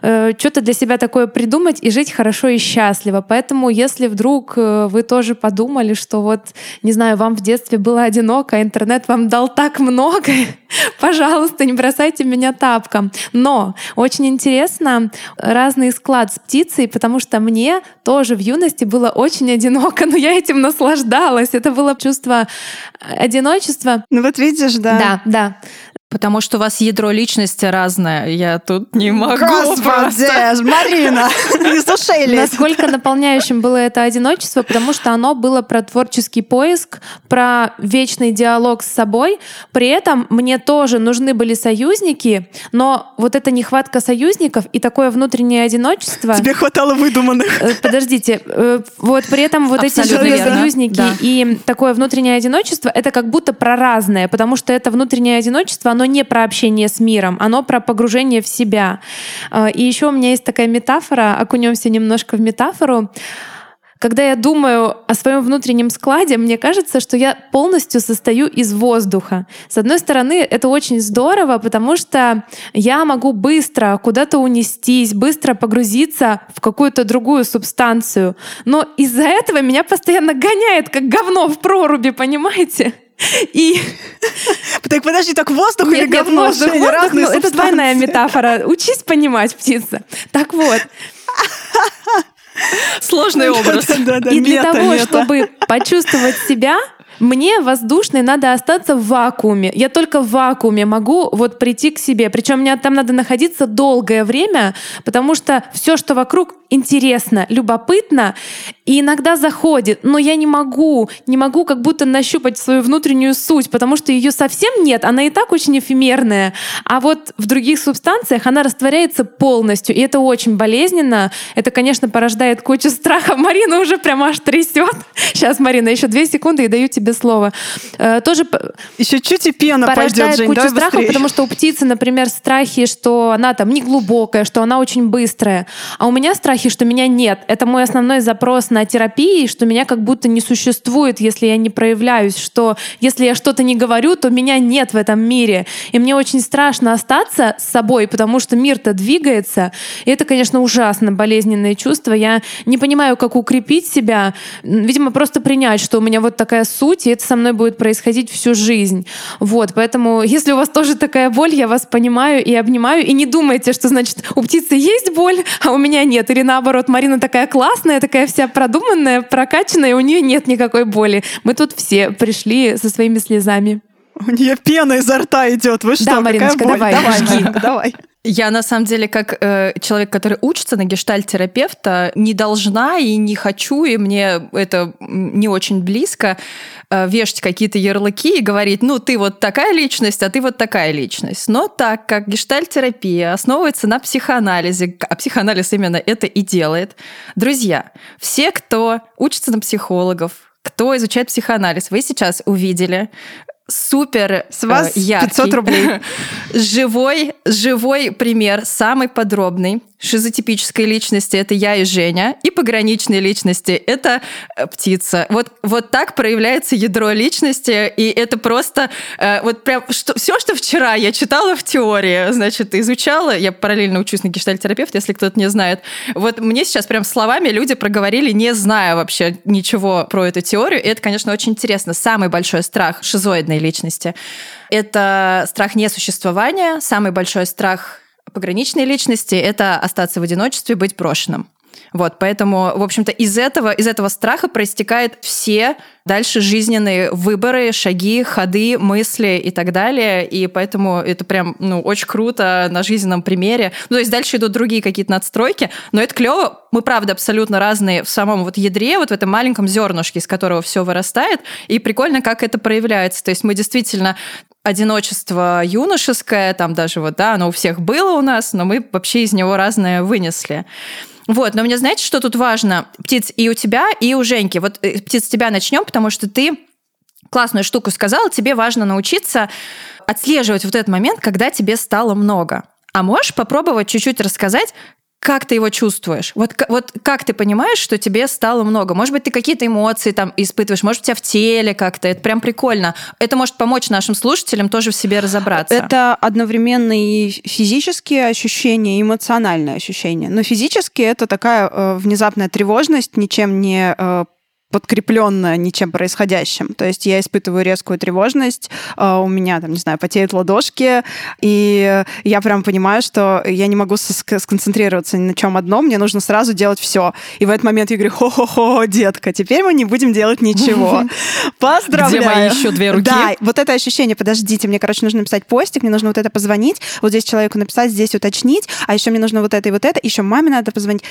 э, что-то для себя такое придумать и жить хорошо и счастливо. Поэтому, если вдруг э, вы тоже подумали, что вот, не знаю, вам в детстве было одиноко, а интернет вам дал так много, пожалуйста, не бросайте меня тапком. Но очень интересно разный склад с птицей, потому что мне тоже в юности было очень одиноко, но я этим наслаждалась. Это было чувство одиночества. Ну вот видишь, да. Да, да Потому что у вас ядро личности разное. Я тут не могу Господи, просто. Марина, из ушей. Насколько наполняющим было это одиночество, потому что оно было про творческий поиск, про вечный диалог с собой. При этом мне тоже нужны были союзники, но вот эта нехватка союзников и такое внутреннее одиночество... Тебе хватало выдуманных. Э, Подождите, э, вот при этом вот эти Абсолютно союзники да. и такое внутреннее одиночество, это как будто про разное, потому что это внутреннее одиночество, оно не про общение с миром, оно про погружение в себя. Э, И еще у меня есть такая метафора, окунемся немножко в метафору. Когда я думаю о своем внутреннем складе, мне кажется, что я полностью состою из воздуха. С одной стороны, это очень здорово, потому что я могу быстро куда-то унестись, быстро погрузиться в какую-то другую субстанцию. Но из-за этого меня постоянно гоняет, как говно в проруби, понимаете? И Так подожди, так воздух нет, или нет, говно? воздух, воздух, разные ну, это двойная субстанции. метафора. Учись понимать, птица. Так вот, Сложный образ. Да-да-да, И для мета, того, мета. чтобы почувствовать себя, мне воздушной надо остаться в вакууме. Я только в вакууме могу вот прийти к себе. Причем мне там надо находиться долгое время, потому что все, что вокруг, интересно, любопытно и иногда заходит. Но я не могу, не могу как будто нащупать свою внутреннюю суть, потому что ее совсем нет. Она и так очень эфемерная. А вот в других субстанциях она растворяется полностью. И это очень болезненно. Это, конечно, порождает кучу страха. Марина уже прям аж трясет. Сейчас, Марина, еще две секунды и даю тебе слово. Э, Тоже Еще чуть и пена пойдет, Жень, кучу давай страхов, быстрее. потому что у птицы, например, страхи, что она там не глубокая, что она очень быстрая. А у меня страхи, что меня нет. Это мой основной запрос на терапии, что меня как будто не существует, если я не проявляюсь, что если я что-то не говорю, то меня нет в этом мире. И мне очень страшно остаться с собой, потому что мир-то двигается. И это, конечно, ужасно болезненное чувство. Я не понимаю, как укрепить себя. Видимо, просто принять, что у меня вот такая суть, и это со мной будет происходить всю жизнь. Вот, поэтому, если у вас тоже такая боль, я вас понимаю и обнимаю. И не думайте, что, значит, у птицы есть боль, а у меня нет. Или наоборот, Марина такая классная, такая вся продуманная, прокачанная, и у нее нет никакой боли. Мы тут все пришли со своими слезами. У нее пена изо рта идет. Вы что, Да, Мариночка, давай, давай, жги. Давай. Я на самом деле, как э, человек, который учится на гештальт-терапевта, не должна и не хочу, и мне это не очень близко, э, вешать какие-то ярлыки и говорить, ну, ты вот такая личность, а ты вот такая личность. Но так как гештальт-терапия основывается на психоанализе, а психоанализ именно это и делает, друзья, все, кто учится на психологов, кто изучает психоанализ, вы сейчас увидели супер С вас э, яркий, 500 рублей. живой, живой пример, самый подробный шизотипической личности это я и Женя, и пограничной личности это э, птица. Вот, вот так проявляется ядро личности, и это просто э, вот прям что, все, что вчера я читала в теории, значит, изучала, я параллельно учусь на гештальтерапевт, если кто-то не знает. Вот мне сейчас прям словами люди проговорили, не зная вообще ничего про эту теорию, и это, конечно, очень интересно. Самый большой страх шизоидной личности – это страх несуществования, самый большой страх пограничной личности – это остаться в одиночестве, быть брошенным. Вот, поэтому, в общем-то, из этого, из этого страха проистекают все дальше жизненные выборы, шаги, ходы, мысли и так далее. И поэтому это прям, ну, очень круто на жизненном примере. Ну, то есть дальше идут другие какие-то надстройки, но это клево. Мы, правда, абсолютно разные в самом вот ядре, вот в этом маленьком зернышке, из которого все вырастает. И прикольно, как это проявляется. То есть мы действительно одиночество юношеское, там даже вот, да, оно у всех было у нас, но мы вообще из него разное вынесли. Вот, но мне знаете, что тут важно? Птиц, и у тебя, и у Женьки. Вот, э, Птиц, с тебя начнем, потому что ты классную штуку сказала, тебе важно научиться отслеживать вот этот момент, когда тебе стало много. А можешь попробовать чуть-чуть рассказать, как ты его чувствуешь? Вот, вот как ты понимаешь, что тебе стало много? Может быть, ты какие-то эмоции там испытываешь, может, у тебя в теле как-то. Это прям прикольно. Это может помочь нашим слушателям тоже в себе разобраться. Это одновременно и физические ощущения, и эмоциональные ощущения. Но физически это такая э, внезапная тревожность, ничем не э, подкрепленная ничем происходящим. То есть я испытываю резкую тревожность, э, у меня, там, не знаю, потеют ладошки, и я прям понимаю, что я не могу сконцентрироваться ни на чем одном, мне нужно сразу делать все. И в этот момент я говорю, хо-хо-хо, детка, теперь мы не будем делать ничего. Поздравляю. Где мои еще две руки? Да, вот это ощущение, подождите, мне, короче, нужно написать постик, мне нужно вот это позвонить, вот здесь человеку написать, здесь уточнить, а еще мне нужно вот это и вот это, еще маме надо позвонить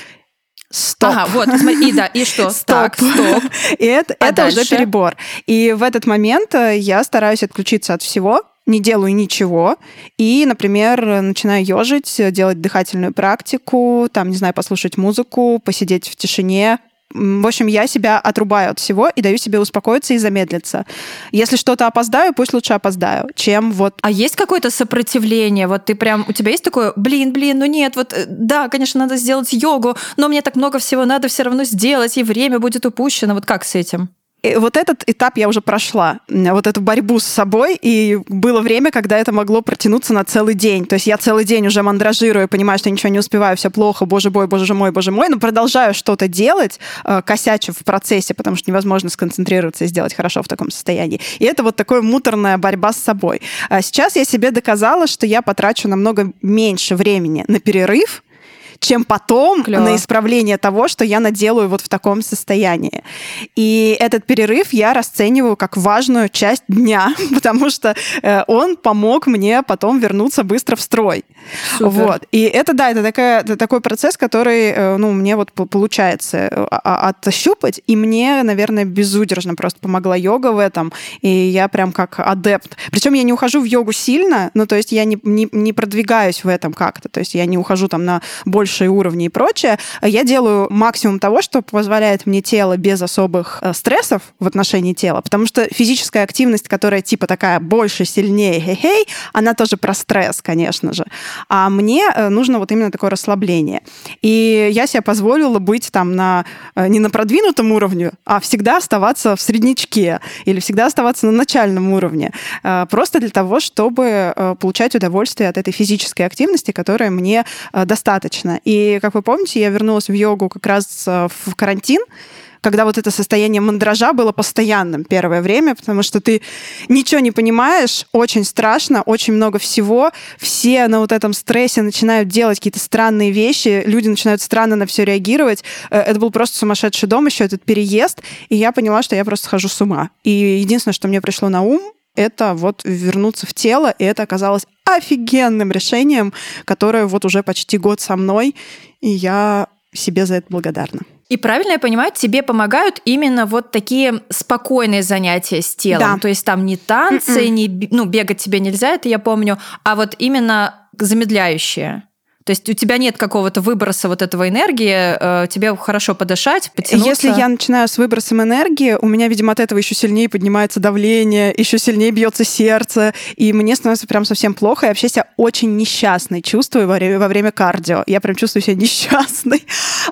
стоп. Ага, вот, смотри, и да, и что? Стоп. Так, стоп. И это, а это уже перебор. И в этот момент э, я стараюсь отключиться от всего, не делаю ничего, и, например, начинаю ежить, делать дыхательную практику, там, не знаю, послушать музыку, посидеть в тишине, в общем, я себя отрубаю от всего и даю себе успокоиться и замедлиться. Если что-то опоздаю, пусть лучше опоздаю, чем вот... А есть какое-то сопротивление? Вот ты прям... У тебя есть такое, блин, блин, ну нет, вот э, да, конечно, надо сделать йогу, но мне так много всего надо все равно сделать, и время будет упущено. Вот как с этим? Вот этот этап я уже прошла, вот эту борьбу с собой, и было время, когда это могло протянуться на целый день. То есть я целый день уже мандражирую, понимаю, что ничего не успеваю, все плохо, боже мой, боже мой, боже мой, но продолжаю что-то делать, э, косячу в процессе, потому что невозможно сконцентрироваться и сделать хорошо в таком состоянии. И это вот такая муторная борьба с собой. А сейчас я себе доказала, что я потрачу намного меньше времени на перерыв, чем потом Клево. на исправление того, что я наделаю вот в таком состоянии. И этот перерыв я расцениваю как важную часть дня, потому что э, он помог мне потом вернуться быстро в строй. Супер. Вот. И это, да, это, такая, это такой процесс, который, э, ну, мне вот получается э, отщупать, и мне, наверное, безудержно просто помогла йога в этом, и я прям как адепт. Причем я не ухожу в йогу сильно, ну, то есть я не, не, не продвигаюсь в этом как-то, то есть я не ухожу там на больше высшие уровни и прочее, я делаю максимум того, что позволяет мне тело без особых э, стрессов в отношении тела, потому что физическая активность, которая типа такая больше, сильнее, хей-хей, она тоже про стресс, конечно же. А мне э, нужно вот именно такое расслабление. И я себе позволила быть там на, э, не на продвинутом уровне, а всегда оставаться в среднячке или всегда оставаться на начальном уровне. Просто для того, чтобы получать удовольствие от этой физической активности, которая мне достаточно. И, как вы помните, я вернулась в йогу как раз э, в карантин, когда вот это состояние мандража было постоянным первое время, потому что ты ничего не понимаешь, очень страшно, очень много всего, все на вот этом стрессе начинают делать какие-то странные вещи, люди начинают странно на все реагировать. Э, это был просто сумасшедший дом, еще этот переезд, и я поняла, что я просто схожу с ума. И единственное, что мне пришло на ум, это вот вернуться в тело, и это оказалось офигенным решением, которое вот уже почти год со мной, и я себе за это благодарна. И правильно я понимаю, тебе помогают именно вот такие спокойные занятия с телом. Да. То есть там не танцы, Mm-mm. не ну бегать тебе нельзя, это я помню, а вот именно замедляющие. То есть у тебя нет какого-то выброса вот этого энергии, э, тебе хорошо подышать, потянуться. Если я начинаю с выбросом энергии, у меня, видимо, от этого еще сильнее поднимается давление, еще сильнее бьется сердце, и мне становится прям совсем плохо. Я вообще себя очень несчастной чувствую во время, во время кардио. Я прям чувствую себя несчастной.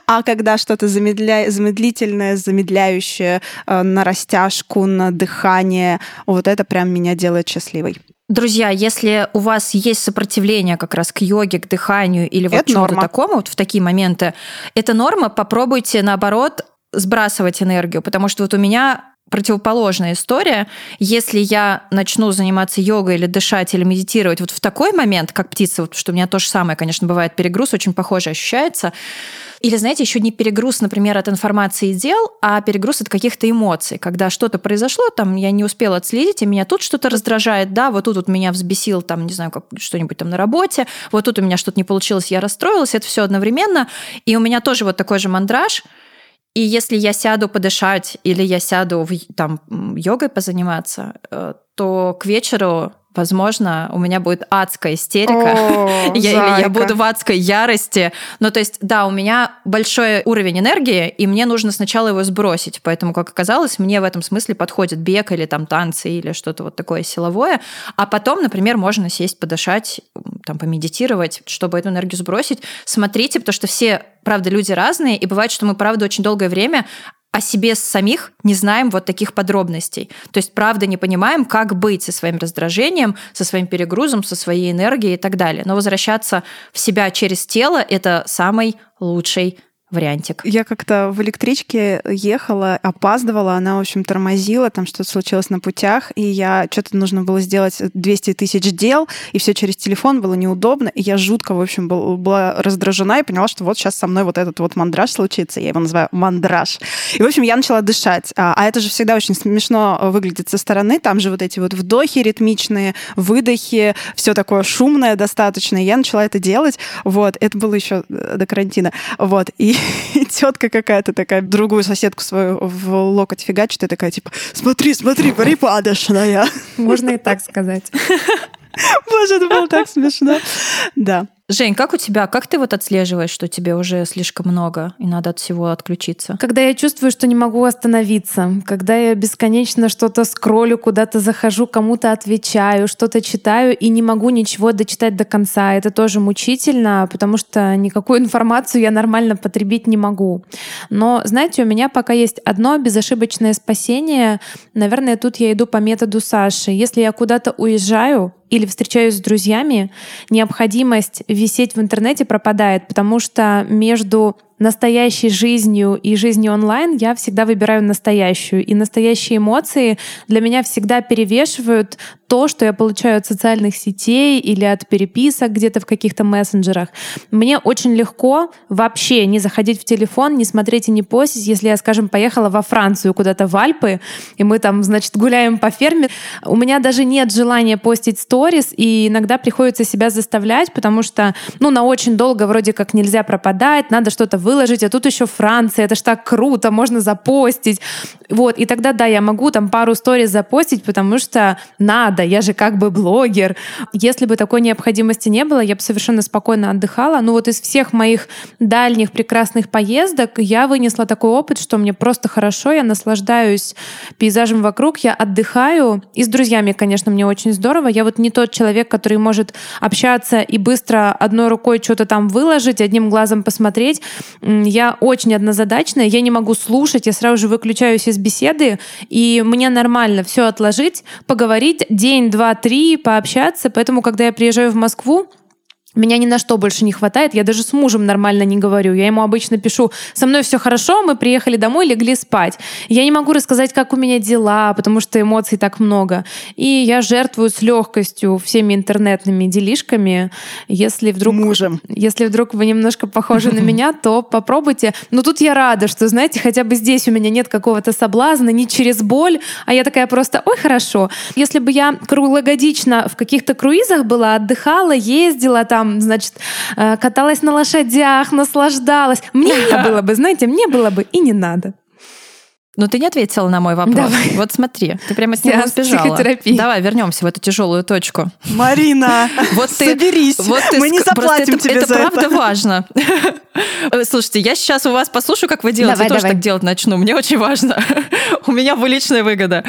А когда что-то замедля... замедлительное, замедляющее э, на растяжку, на дыхание, вот это прям меня делает счастливой. Друзья, если у вас есть сопротивление как раз к йоге, к дыханию или вот чему-то такому, вот в такие моменты, это норма, попробуйте наоборот сбрасывать энергию, потому что вот у меня противоположная история. Если я начну заниматься йогой или дышать, или медитировать вот в такой момент, как птица, вот, что у меня то же самое, конечно, бывает перегруз, очень похоже ощущается, или, знаете, еще не перегруз, например, от информации и дел, а перегруз от каких-то эмоций. Когда что-то произошло, там я не успела отследить, и меня тут что-то раздражает, да, вот тут вот меня взбесил, там, не знаю, как что-нибудь там на работе, вот тут у меня что-то не получилось, я расстроилась, это все одновременно. И у меня тоже вот такой же мандраж, и если я сяду подышать или я сяду в, там йогой позаниматься, э, то к вечеру возможно, у меня будет адская истерика, О, я, или я буду в адской ярости. Ну, то есть, да, у меня большой уровень энергии, и мне нужно сначала его сбросить. Поэтому, как оказалось, мне в этом смысле подходит бег или там танцы или что-то вот такое силовое. А потом, например, можно сесть, подышать, там, помедитировать, чтобы эту энергию сбросить. Смотрите, потому что все, правда, люди разные, и бывает, что мы, правда, очень долгое время о себе самих не знаем вот таких подробностей. То есть, правда, не понимаем, как быть со своим раздражением, со своим перегрузом, со своей энергией и так далее. Но возвращаться в себя через тело – это самый лучший вариантик. Я как-то в электричке ехала, опаздывала, она, в общем, тормозила, там что-то случилось на путях, и я что-то нужно было сделать 200 тысяч дел, и все через телефон было неудобно, и я жутко, в общем, был, была раздражена и поняла, что вот сейчас со мной вот этот вот мандраж случится, я его называю мандраж. И, в общем, я начала дышать. А, а это же всегда очень смешно выглядит со стороны, там же вот эти вот вдохи ритмичные, выдохи, все такое шумное достаточно, и я начала это делать, вот, это было еще до карантина, вот, и и тетка какая-то такая, другую соседку свою в локоть фигачит, и такая, типа, смотри, смотри, припадочная. Можно и так сказать. Боже, это было так смешно. Да. Жень, как у тебя? Как ты вот отслеживаешь, что тебе уже слишком много и надо от всего отключиться? Когда я чувствую, что не могу остановиться, когда я бесконечно что-то скроллю, куда-то захожу, кому-то отвечаю, что-то читаю и не могу ничего дочитать до конца. Это тоже мучительно, потому что никакую информацию я нормально потребить не могу. Но, знаете, у меня пока есть одно безошибочное спасение. Наверное, тут я иду по методу Саши. Если я куда-то уезжаю, или встречаюсь с друзьями, необходимость висеть в интернете пропадает, потому что между настоящей жизнью и жизнью онлайн я всегда выбираю настоящую. И настоящие эмоции для меня всегда перевешивают то, что я получаю от социальных сетей или от переписок где-то в каких-то мессенджерах. Мне очень легко вообще не заходить в телефон, не смотреть и не постить, если я, скажем, поехала во Францию куда-то в Альпы, и мы там, значит, гуляем по ферме. У меня даже нет желания постить сторис, и иногда приходится себя заставлять, потому что, ну, на очень долго вроде как нельзя пропадать, надо что-то выложить, а тут еще Франция, это ж так круто, можно запостить. Вот, и тогда, да, я могу там пару сторис запостить, потому что надо, надо, я же как бы блогер. Если бы такой необходимости не было, я бы совершенно спокойно отдыхала. Ну вот из всех моих дальних прекрасных поездок я вынесла такой опыт, что мне просто хорошо, я наслаждаюсь пейзажем вокруг, я отдыхаю. И с друзьями, конечно, мне очень здорово. Я вот не тот человек, который может общаться и быстро одной рукой что-то там выложить, одним глазом посмотреть. Я очень однозадачная, я не могу слушать, я сразу же выключаюсь из беседы, и мне нормально все отложить, поговорить, день, два, три пообщаться. Поэтому, когда я приезжаю в Москву, меня ни на что больше не хватает. Я даже с мужем нормально не говорю. Я ему обычно пишу, со мной все хорошо, мы приехали домой, легли спать. Я не могу рассказать, как у меня дела, потому что эмоций так много. И я жертвую с легкостью всеми интернетными делишками. Если вдруг... Мужем. Если вдруг вы немножко похожи на меня, то попробуйте. Но тут я рада, что, знаете, хотя бы здесь у меня нет какого-то соблазна, не через боль, а я такая просто, ой, хорошо. Если бы я круглогодично в каких-то круизах была, отдыхала, ездила там, там, значит, э, каталась на лошадях, наслаждалась. Мне не было бы, знаете, мне было бы и не надо. Но ты не ответила на мой вопрос. Давай. Вот смотри, ты прямо от него сбежала. Давай вернемся в эту тяжелую точку. Марина, вот ты, соберись. Вот ты, Мы не заплатим это, тебе это за правда важно. Слушайте, я сейчас у вас послушаю, как вы делаете. Давай, тоже давай. так делать начну. Мне очень важно. у меня бы личная выгода.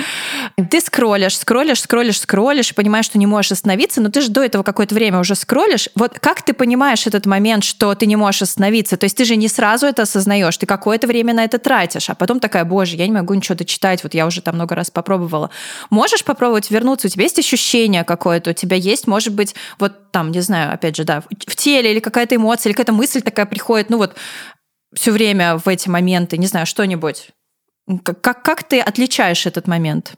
Ты скроллишь, скроллишь, скроллишь, скроллишь, понимаешь, что не можешь остановиться, но ты же до этого какое-то время уже скроллишь. Вот как ты понимаешь этот момент, что ты не можешь остановиться? То есть ты же не сразу это осознаешь, ты какое-то время на это тратишь, а потом такая, боже, боже, я не могу ничего дочитать, вот я уже там много раз попробовала. Можешь попробовать вернуться? У тебя есть ощущение какое-то, у тебя есть, может быть, вот там, не знаю, опять же, да, в теле или какая-то эмоция, или какая-то мысль такая приходит, ну вот все время в эти моменты, не знаю, что-нибудь. Как, как ты отличаешь этот момент?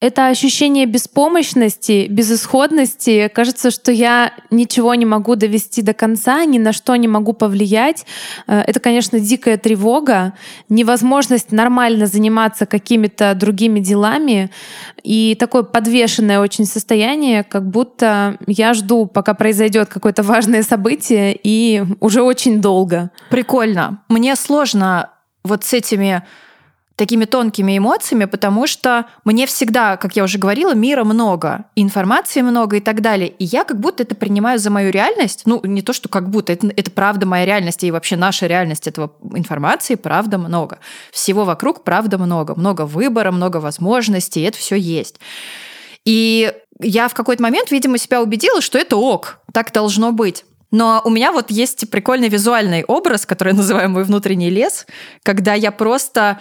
Это ощущение беспомощности, безысходности. Кажется, что я ничего не могу довести до конца, ни на что не могу повлиять. Э, это, конечно, дикая тревога, невозможность нормально заниматься какими-то другими делами и такое подвешенное очень состояние, как будто я жду, пока произойдет какое-то важное событие, и уже очень долго. Прикольно. Мне сложно вот с этими такими тонкими эмоциями, потому что мне всегда, как я уже говорила, мира много, информации много и так далее. И я как будто это принимаю за мою реальность. Ну, не то, что как будто, это, это правда моя реальность, и вообще наша реальность этого информации правда много. Всего вокруг правда много. Много выбора, много возможностей, это все есть. И я в какой-то момент, видимо, себя убедила, что это ок, так должно быть. Но у меня вот есть прикольный визуальный образ, который я называю мой внутренний лес, когда я просто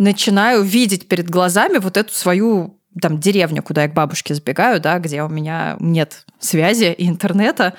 начинаю видеть перед глазами вот эту свою там деревню, куда я к бабушке сбегаю, да, где у меня нет связи и интернета.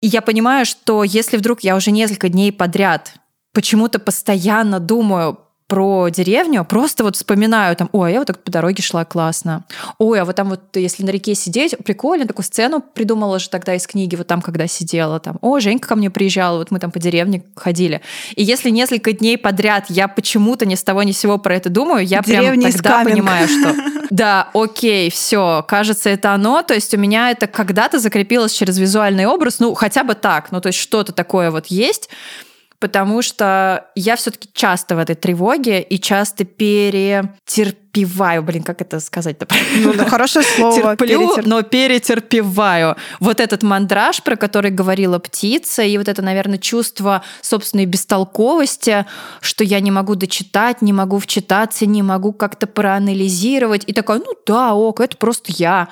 И я понимаю, что если вдруг я уже несколько дней подряд почему-то постоянно думаю про деревню, просто вот вспоминаю там, ой, я вот так по дороге шла классно. Ой, а вот там вот, если на реке сидеть, прикольно, такую сцену придумала же тогда из книги, вот там, когда сидела, там, о, Женька ко мне приезжала, вот мы там по деревне ходили. И если несколько дней подряд я почему-то ни с того ни с сего про это думаю, я Деревня прям тогда понимаю, что да, окей, все, кажется, это оно, то есть у меня это когда-то закрепилось через визуальный образ, ну, хотя бы так, ну, то есть что-то такое вот есть, потому что я все-таки часто в этой тревоге и часто перетерпеваю. Блин, как это сказать-то? Ну, да, хорошее слово. Терплю, перетерп... но перетерпеваю. Вот этот мандраж, про который говорила птица, и вот это, наверное, чувство собственной бестолковости, что я не могу дочитать, не могу вчитаться, не могу как-то проанализировать. И такая, ну да, ок, это просто я.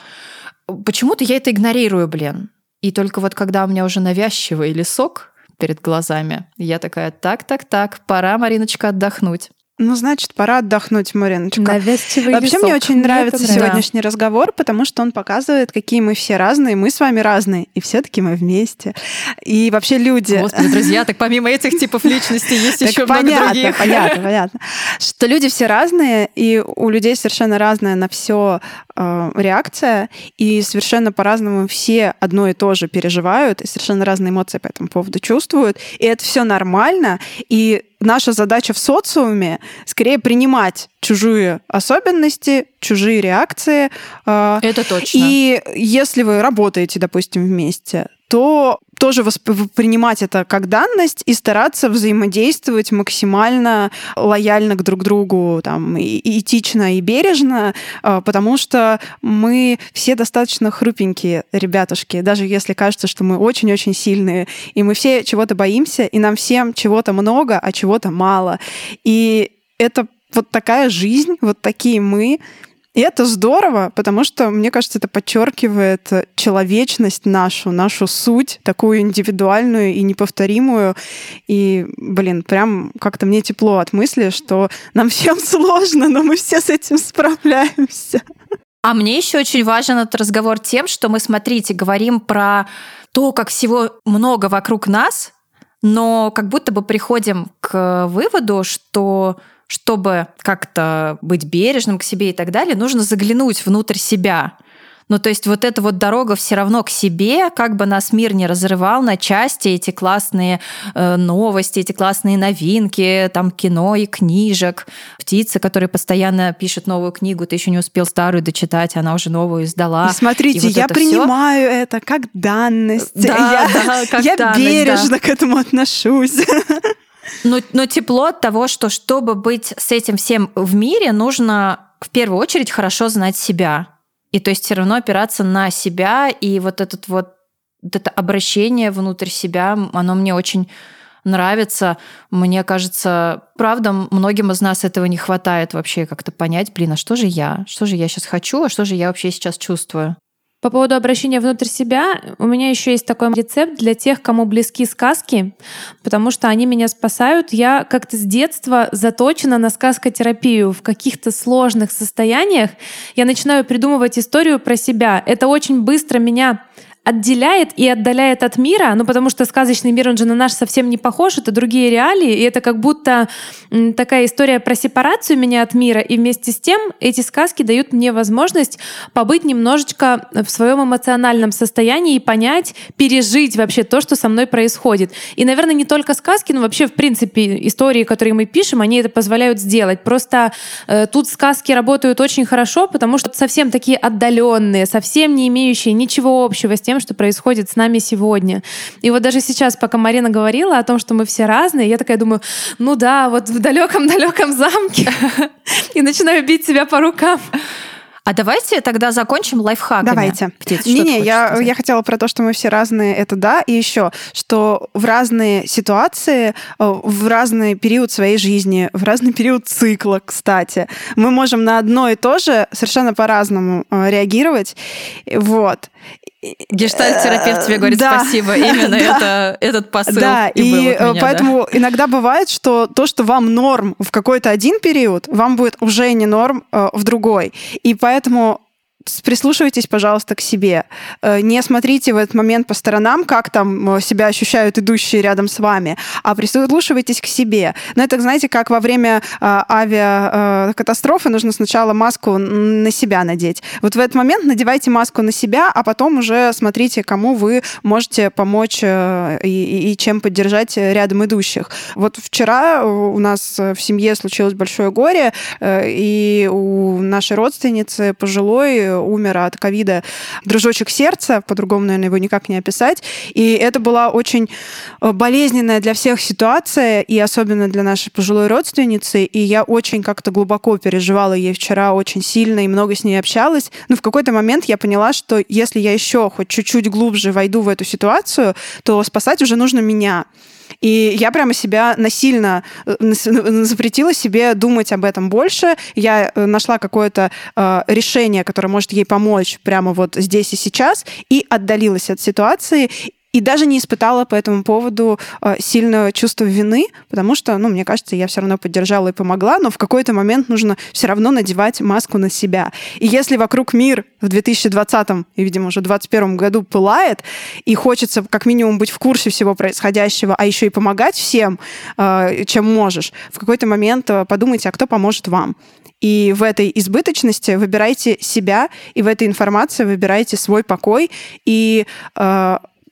Почему-то я это игнорирую, блин. И только вот когда у меня уже навязчивый лесок, перед глазами. я такая, так-так-так, пора, Мариночка, отдохнуть. Ну, значит, пора отдохнуть, Мариночка. Навязчивый Вообще, лесок. мне очень мне нравится сегодняшний да. разговор, потому что он показывает, какие мы все разные. Мы с вами разные, и все-таки мы вместе. И вообще люди... Господи, друзья, так помимо этих типов личности есть еще много других. Понятно, понятно. Что люди все разные, и у людей совершенно разная на все э, реакция, и совершенно по-разному все одно и то же переживают, и совершенно разные эмоции по этому поводу чувствуют. И это все нормально, и наша задача в социуме скорее принимать чужие особенности, чужие реакции. А, Это точно. И если вы работаете, допустим, вместе, то тоже воспринимать это как данность и стараться взаимодействовать максимально лояльно к друг другу, там, и этично и бережно, а, потому что мы все достаточно хрупенькие ребятушки, даже если кажется, что мы очень-очень сильные, и мы все чего-то боимся, и нам всем чего-то много, а чего-то мало. И это вот такая жизнь, вот такие мы, и это здорово, потому что, мне кажется, это подчеркивает человечность нашу, нашу суть, такую индивидуальную и неповторимую. И, блин, прям как-то мне тепло от мысли, что нам всем сложно, но мы все с этим справляемся. А мне еще очень важен этот разговор тем, что мы, смотрите, говорим про то, как всего много вокруг нас, но как будто бы приходим к выводу, что чтобы как-то быть бережным к себе и так далее, нужно заглянуть внутрь себя. Ну, то есть вот эта вот дорога все равно к себе, как бы нас мир не разрывал на части, эти классные э, новости, эти классные новинки, там кино и книжек, птица, которая постоянно пишет новую книгу, ты еще не успел старую дочитать, она уже новую издала. И смотрите, и вот я принимаю всё... это как данность. Да, я, да, как я данность, бережно да. к этому отношусь. Но, но тепло от того, что чтобы быть с этим всем в мире, нужно в первую очередь хорошо знать себя. И то есть все равно опираться на себя, и вот этот вот, вот это обращение внутрь себя, оно мне очень нравится. Мне кажется, правда, многим из нас этого не хватает вообще как-то понять, блин, а что же я? Что же я сейчас хочу, а что же я вообще сейчас чувствую? По поводу обращения внутрь себя, у меня еще есть такой рецепт для тех, кому близки сказки, потому что они меня спасают. Я как-то с детства заточена на сказкотерапию. В каких-то сложных состояниях я начинаю придумывать историю про себя. Это очень быстро меня отделяет и отдаляет от мира, ну потому что сказочный мир, он же на наш совсем не похож, это другие реалии, и это как будто такая история про сепарацию меня от мира, и вместе с тем эти сказки дают мне возможность побыть немножечко в своем эмоциональном состоянии и понять, пережить вообще то, что со мной происходит. И, наверное, не только сказки, но вообще, в принципе, истории, которые мы пишем, они это позволяют сделать. Просто э, тут сказки работают очень хорошо, потому что совсем такие отдаленные, совсем не имеющие ничего общего с тем, тем, что происходит с нами сегодня. И вот даже сейчас, пока Марина говорила о том, что мы все разные, я такая думаю, ну да, вот в далеком-далеком замке, и начинаю бить себя по рукам. А давайте тогда закончим лайфхаками. Давайте. Не-не, я, я хотела про то, что мы все разные, это да, и еще, что в разные ситуации, э, в разный период своей жизни, в разный период цикла, кстати, мы можем на одно и то же совершенно по-разному э, реагировать. Вот. Гештальт-терапевт тебе говорит да, спасибо. Именно да, это, этот посыл. Да, и, и меня, поэтому да. иногда бывает, что то, что вам норм в какой-то один период, вам будет уже не норм э, в другой. И поэтому прислушивайтесь, пожалуйста, к себе. Э, не смотрите в этот момент по сторонам, как там э, себя ощущают идущие рядом с вами, а прислушивайтесь к себе. Но это, знаете, как во время э, авиакатастрофы нужно сначала маску на себя надеть. Вот в этот момент надевайте маску на себя, а потом уже смотрите, кому вы можете помочь и, и чем поддержать рядом идущих. Вот вчера у нас в семье случилось большое горе, и у нашей родственницы пожилой умер от ковида дружочек сердца, по-другому, наверное, его никак не описать. И это была очень э, болезненная для всех ситуация, и особенно для нашей пожилой родственницы. И я очень как-то глубоко переживала ей вчера очень сильно и много с ней общалась. Но в какой-то момент я поняла, что если я еще хоть чуть-чуть глубже войду в эту ситуацию, то спасать уже нужно меня. И я прямо себя насильно э, запретила себе думать об этом больше. Я э, нашла какое-то э, решение, которое может ей помочь прямо вот здесь и сейчас, и отдалилась от ситуации и даже не испытала по этому поводу э, сильное чувство вины, потому что, ну, мне кажется, я все равно поддержала и помогла, но в какой-то момент нужно все равно надевать маску на себя. И если вокруг мир в 2020 и, видимо, уже в 2021 году пылает, и хочется как минимум быть в курсе всего происходящего, а еще и помогать всем, э, чем можешь, в какой-то момент э, подумайте, а кто поможет вам. И в этой избыточности выбирайте себя, и в этой информации выбирайте свой покой, и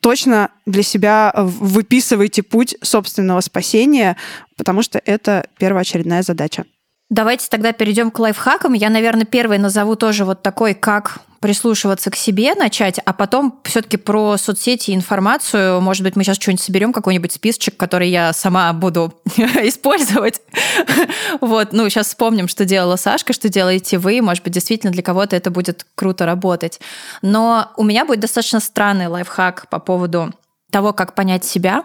точно для себя выписывайте путь собственного спасения, потому что это первоочередная задача. Давайте тогда перейдем к лайфхакам. Я, наверное, первый назову тоже вот такой, как прислушиваться к себе начать, а потом все-таки про соцсети и информацию. Может быть, мы сейчас что-нибудь соберем, какой-нибудь списочек, который я сама буду использовать. вот, ну, сейчас вспомним, что делала Сашка, что делаете вы. Может быть, действительно для кого-то это будет круто работать. Но у меня будет достаточно странный лайфхак по поводу того, как понять себя.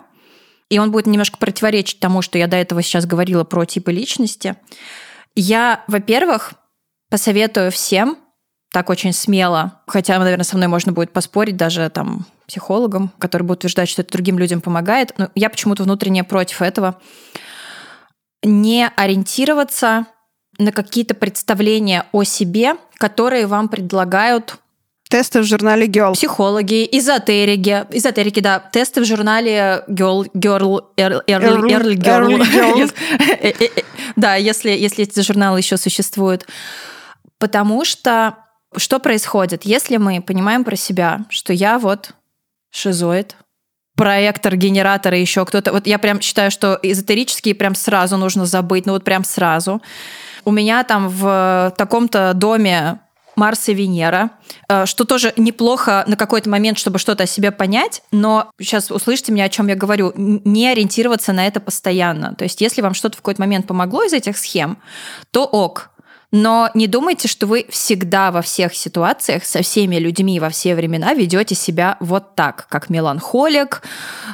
И он будет немножко противоречить тому, что я до этого сейчас говорила про типы личности. Я, во-первых, посоветую всем так очень смело, хотя, наверное, со мной можно будет поспорить даже там психологам, которые будут утверждать, что это другим людям помогает, но я почему-то внутренне против этого. Не ориентироваться на какие-то представления о себе, которые вам предлагают Тесты в журнале Girl. Психологи, эзотерики. Эзотерики, да. Тесты в журнале Girl, Girl, Earl, Earl, Girl. Да, если, если эти журналы еще существуют. Потому что что происходит, если мы понимаем про себя, что я вот шизоид, проектор, генератор и еще кто-то. Вот я прям считаю, что эзотерические прям сразу нужно забыть, ну вот прям сразу. У меня там в таком-то доме Марс и Венера, э, что тоже неплохо на какой-то момент, чтобы что-то о себе понять, но сейчас услышите меня, о чем я говорю, не ориентироваться на это постоянно. То есть если вам что-то в какой-то момент помогло из этих схем, то ок, но не думайте, что вы всегда во всех ситуациях со всеми людьми во все времена ведете себя вот так, как меланхолик,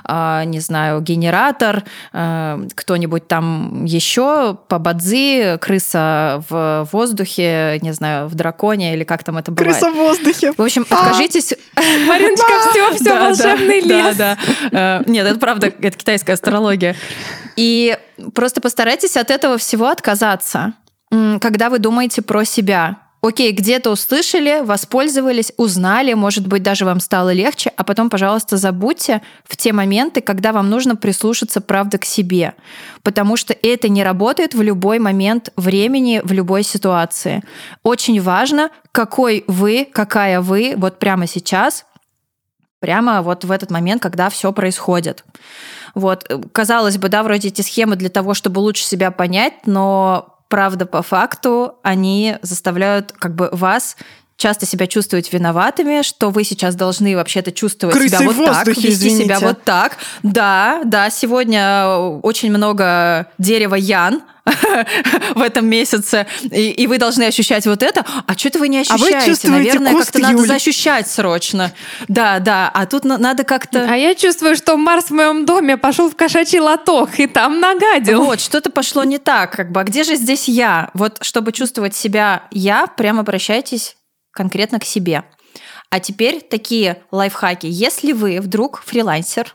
э, не знаю, генератор, э, кто-нибудь там еще, побадзи, крыса в воздухе, не знаю, в драконе или как там это бывает. Крыса в воздухе. В общем, откажитесь. Мариночка, все, все, волшебный лес. Да, да. Нет, это правда, это китайская астрология. И просто постарайтесь от этого всего отказаться когда вы думаете про себя. Окей, где-то услышали, воспользовались, узнали, может быть, даже вам стало легче, а потом, пожалуйста, забудьте в те моменты, когда вам нужно прислушаться, правда, к себе. Потому что это не работает в любой момент времени, в любой ситуации. Очень важно, какой вы, какая вы вот прямо сейчас, прямо вот в этот момент, когда все происходит. Вот, казалось бы, да, вроде эти схемы для того, чтобы лучше себя понять, но правда, по факту они заставляют как бы вас часто себя чувствовать виноватыми, что вы сейчас должны вообще-то чувствовать Крысы себя вот воздухе, так, вести извините. себя вот так. Да, да, сегодня очень много дерева ян в этом месяце, и, и вы должны ощущать вот это. А что-то вы не А вы ощущаете? чувствуете Наверное, как-то надо Юль. защищать срочно. Да, да. А тут на- надо как-то... А я чувствую, что Марс в моем доме пошел в кошачий лоток и там нагадил. Вот, что-то пошло не так, как бы. А где же здесь я? Вот, чтобы чувствовать себя я, прямо обращайтесь конкретно к себе. А теперь такие лайфхаки. Если вы вдруг фрилансер,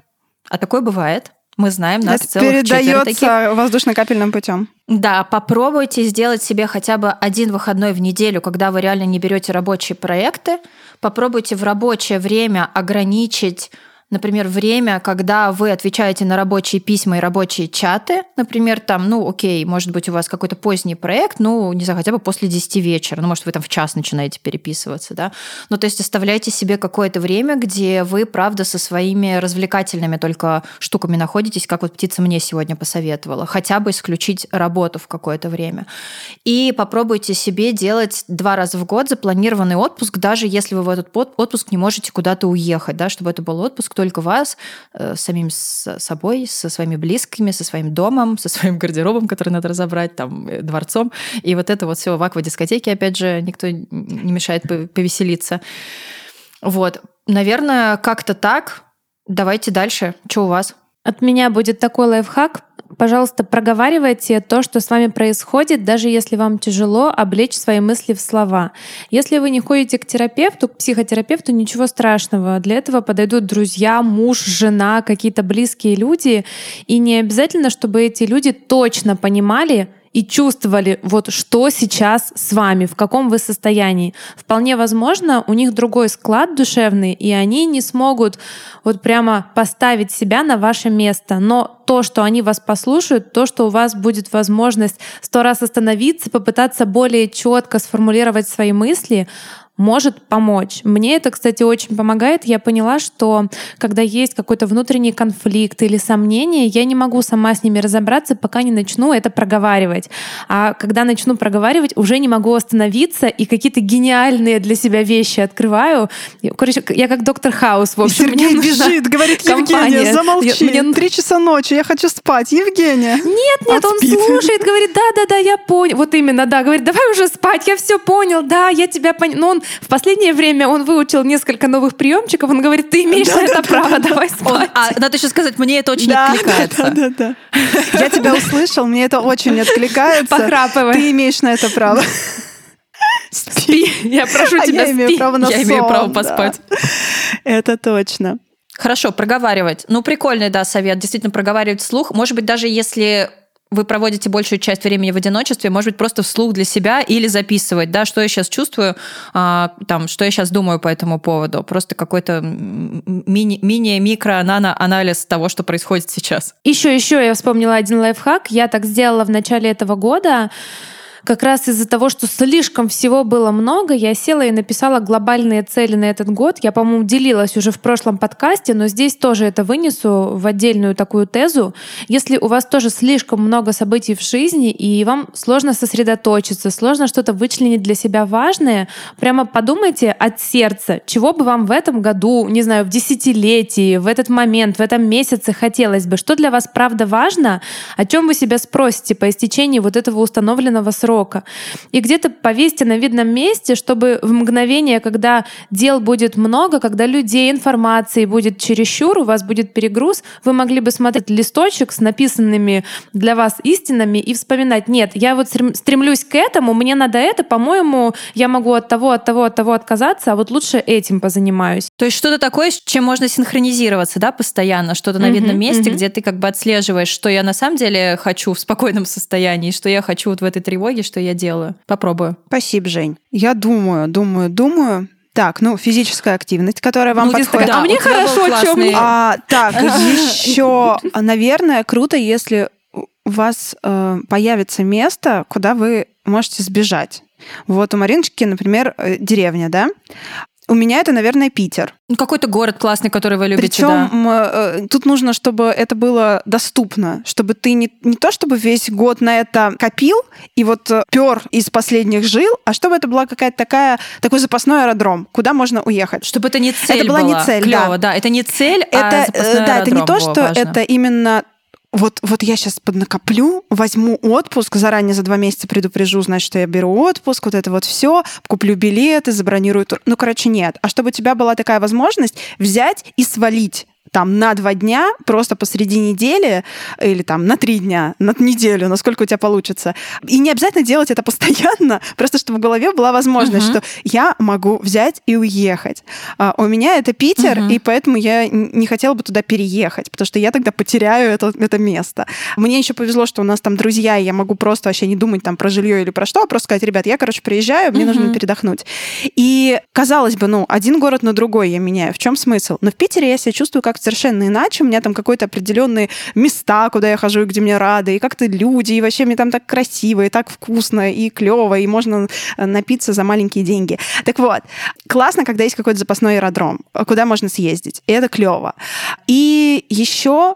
а такое бывает, мы знаем, нас Это целых передается воздушно-капельным путем. Да, попробуйте сделать себе хотя бы один выходной в неделю, когда вы реально не берете рабочие проекты. Попробуйте в рабочее время ограничить Например, время, когда вы отвечаете на рабочие письма и рабочие чаты. Например, там, ну, окей, может быть, у вас какой-то поздний проект, ну, не знаю, хотя бы после 10 вечера. Ну, может, вы там в час начинаете переписываться, да. Ну, то есть оставляйте себе какое-то время, где вы, правда, со своими развлекательными только штуками находитесь, как вот птица мне сегодня посоветовала. Хотя бы исключить работу в какое-то время. И попробуйте себе делать два раза в год запланированный отпуск, даже если вы в этот отпуск не можете куда-то уехать, да, чтобы это был отпуск только вас, э, самим с собой, со своими близкими, со своим домом, со своим гардеробом, который надо разобрать, там, э, дворцом. И вот это вот все в аквадискотеке, опять же, никто не мешает повеселиться. Вот. Наверное, как-то так. Давайте дальше. Что у вас? От меня будет такой лайфхак пожалуйста, проговаривайте то, что с вами происходит, даже если вам тяжело облечь свои мысли в слова. Если вы не ходите к терапевту, к психотерапевту, ничего страшного. Для этого подойдут друзья, муж, жена, какие-то близкие люди. И не обязательно, чтобы эти люди точно понимали, и чувствовали, вот что сейчас с вами, в каком вы состоянии. Вполне возможно, у них другой склад душевный, и они не смогут вот прямо поставить себя на ваше место. Но то, что они вас послушают, то, что у вас будет возможность сто раз остановиться, попытаться более четко сформулировать свои мысли, может помочь. Мне это, кстати, очень помогает. Я поняла, что когда есть какой-то внутренний конфликт или сомнение, я не могу сама с ними разобраться, пока не начну это проговаривать. А когда начну проговаривать, уже не могу остановиться и какие-то гениальные для себя вещи открываю. Короче, я как доктор Хаус, в общем. Сергей мне бежит, говорит, Евгения, замолчи. Мне... Три часа ночи, я хочу спать. Евгения. Нет, нет, он слушает, говорит, да-да-да, я понял. Вот именно, да, говорит, давай уже спать, я все понял, да, я тебя понял. Но он в последнее время он выучил несколько новых приемчиков. Он говорит, ты имеешь да, на это да, право, да, давай спать. Он, а надо еще сказать, мне это очень да, откликается. Да, да, да. Я тебя услышал, мне это очень откликается. Похрапывай. Ты имеешь на это право. Спи. Я прошу а тебя, я имею право на Я имею право поспать. Да. Это точно. Хорошо, проговаривать. Ну, прикольный, да, совет. Действительно, проговаривать вслух. Может быть, даже если вы проводите большую часть времени в одиночестве, может быть, просто вслух для себя или записывать, да, что я сейчас чувствую, а, там, что я сейчас думаю по этому поводу. Просто какой-то мини, мини-микро, нано-анализ того, что происходит сейчас. Еще, еще я вспомнила один лайфхак. Я так сделала в начале этого года как раз из-за того, что слишком всего было много, я села и написала глобальные цели на этот год. Я, по-моему, делилась уже в прошлом подкасте, но здесь тоже это вынесу в отдельную такую тезу. Если у вас тоже слишком много событий в жизни, и вам сложно сосредоточиться, сложно что-то вычленить для себя важное, прямо подумайте от сердца, чего бы вам в этом году, не знаю, в десятилетии, в этот момент, в этом месяце хотелось бы, что для вас правда важно, о чем вы себя спросите по истечении вот этого установленного срока срока. И где-то повесьте на видном месте, чтобы в мгновение, когда дел будет много, когда людей, информации будет чересчур, у вас будет перегруз, вы могли бы смотреть листочек с написанными для вас истинами и вспоминать, нет, я вот стремлюсь к этому, мне надо это, по-моему, я могу от того, от того, от того отказаться, а вот лучше этим позанимаюсь. То есть что-то такое, с чем можно синхронизироваться, да, постоянно, что-то на видном месте, где ты как бы отслеживаешь, что я на самом деле хочу в спокойном состоянии, что я хочу вот в этой тревоге, что я делаю. Попробую. Спасибо, Жень. Я думаю, думаю, думаю. Так, ну, физическая активность, которая вам ну, подходит. Да, а мне хорошо, чем мне. А, так, еще, наверное, круто, если у вас э, появится место, куда вы можете сбежать. Вот у Мариночки, например, э, деревня, да? У меня это, наверное, Питер. Ну, какой-то город классный, который вы любите, Причем да. Э, тут нужно, чтобы это было доступно, чтобы ты не, не то, чтобы весь год на это копил и вот э, пер из последних жил, а чтобы это была какая-то такая, такой запасной аэродром, куда можно уехать. Чтобы это не цель Это была, была. не цель, Клево, да. да. Это не цель, это, а запасной Да, это не то, что важно. это именно вот, вот я сейчас поднакоплю, возьму отпуск, заранее за два месяца предупрежу, значит, что я беру отпуск, вот это вот все, куплю билеты, забронирую тур. Ну, короче, нет. А чтобы у тебя была такая возможность взять и свалить там на два дня, просто посреди недели, или там на три дня, на неделю, насколько у тебя получится. И не обязательно делать это постоянно, просто чтобы в голове была возможность, uh-huh. что я могу взять и уехать. А, у меня это Питер, uh-huh. и поэтому я не хотела бы туда переехать, потому что я тогда потеряю это, это место. Мне еще повезло, что у нас там друзья, и я могу просто вообще не думать там про жилье или про что, а просто сказать, ребят, я, короче, приезжаю, мне uh-huh. нужно передохнуть. И казалось бы, ну, один город на другой я меняю. В чем смысл? Но в Питере я себя чувствую как совершенно иначе. У меня там какой-то определенные места, куда я хожу, и где мне рады, и как-то люди, и вообще мне там так красиво, и так вкусно, и клево, и можно э, напиться за маленькие деньги. Так вот, классно, когда есть какой-то запасной аэродром, куда можно съездить. И это клево. И еще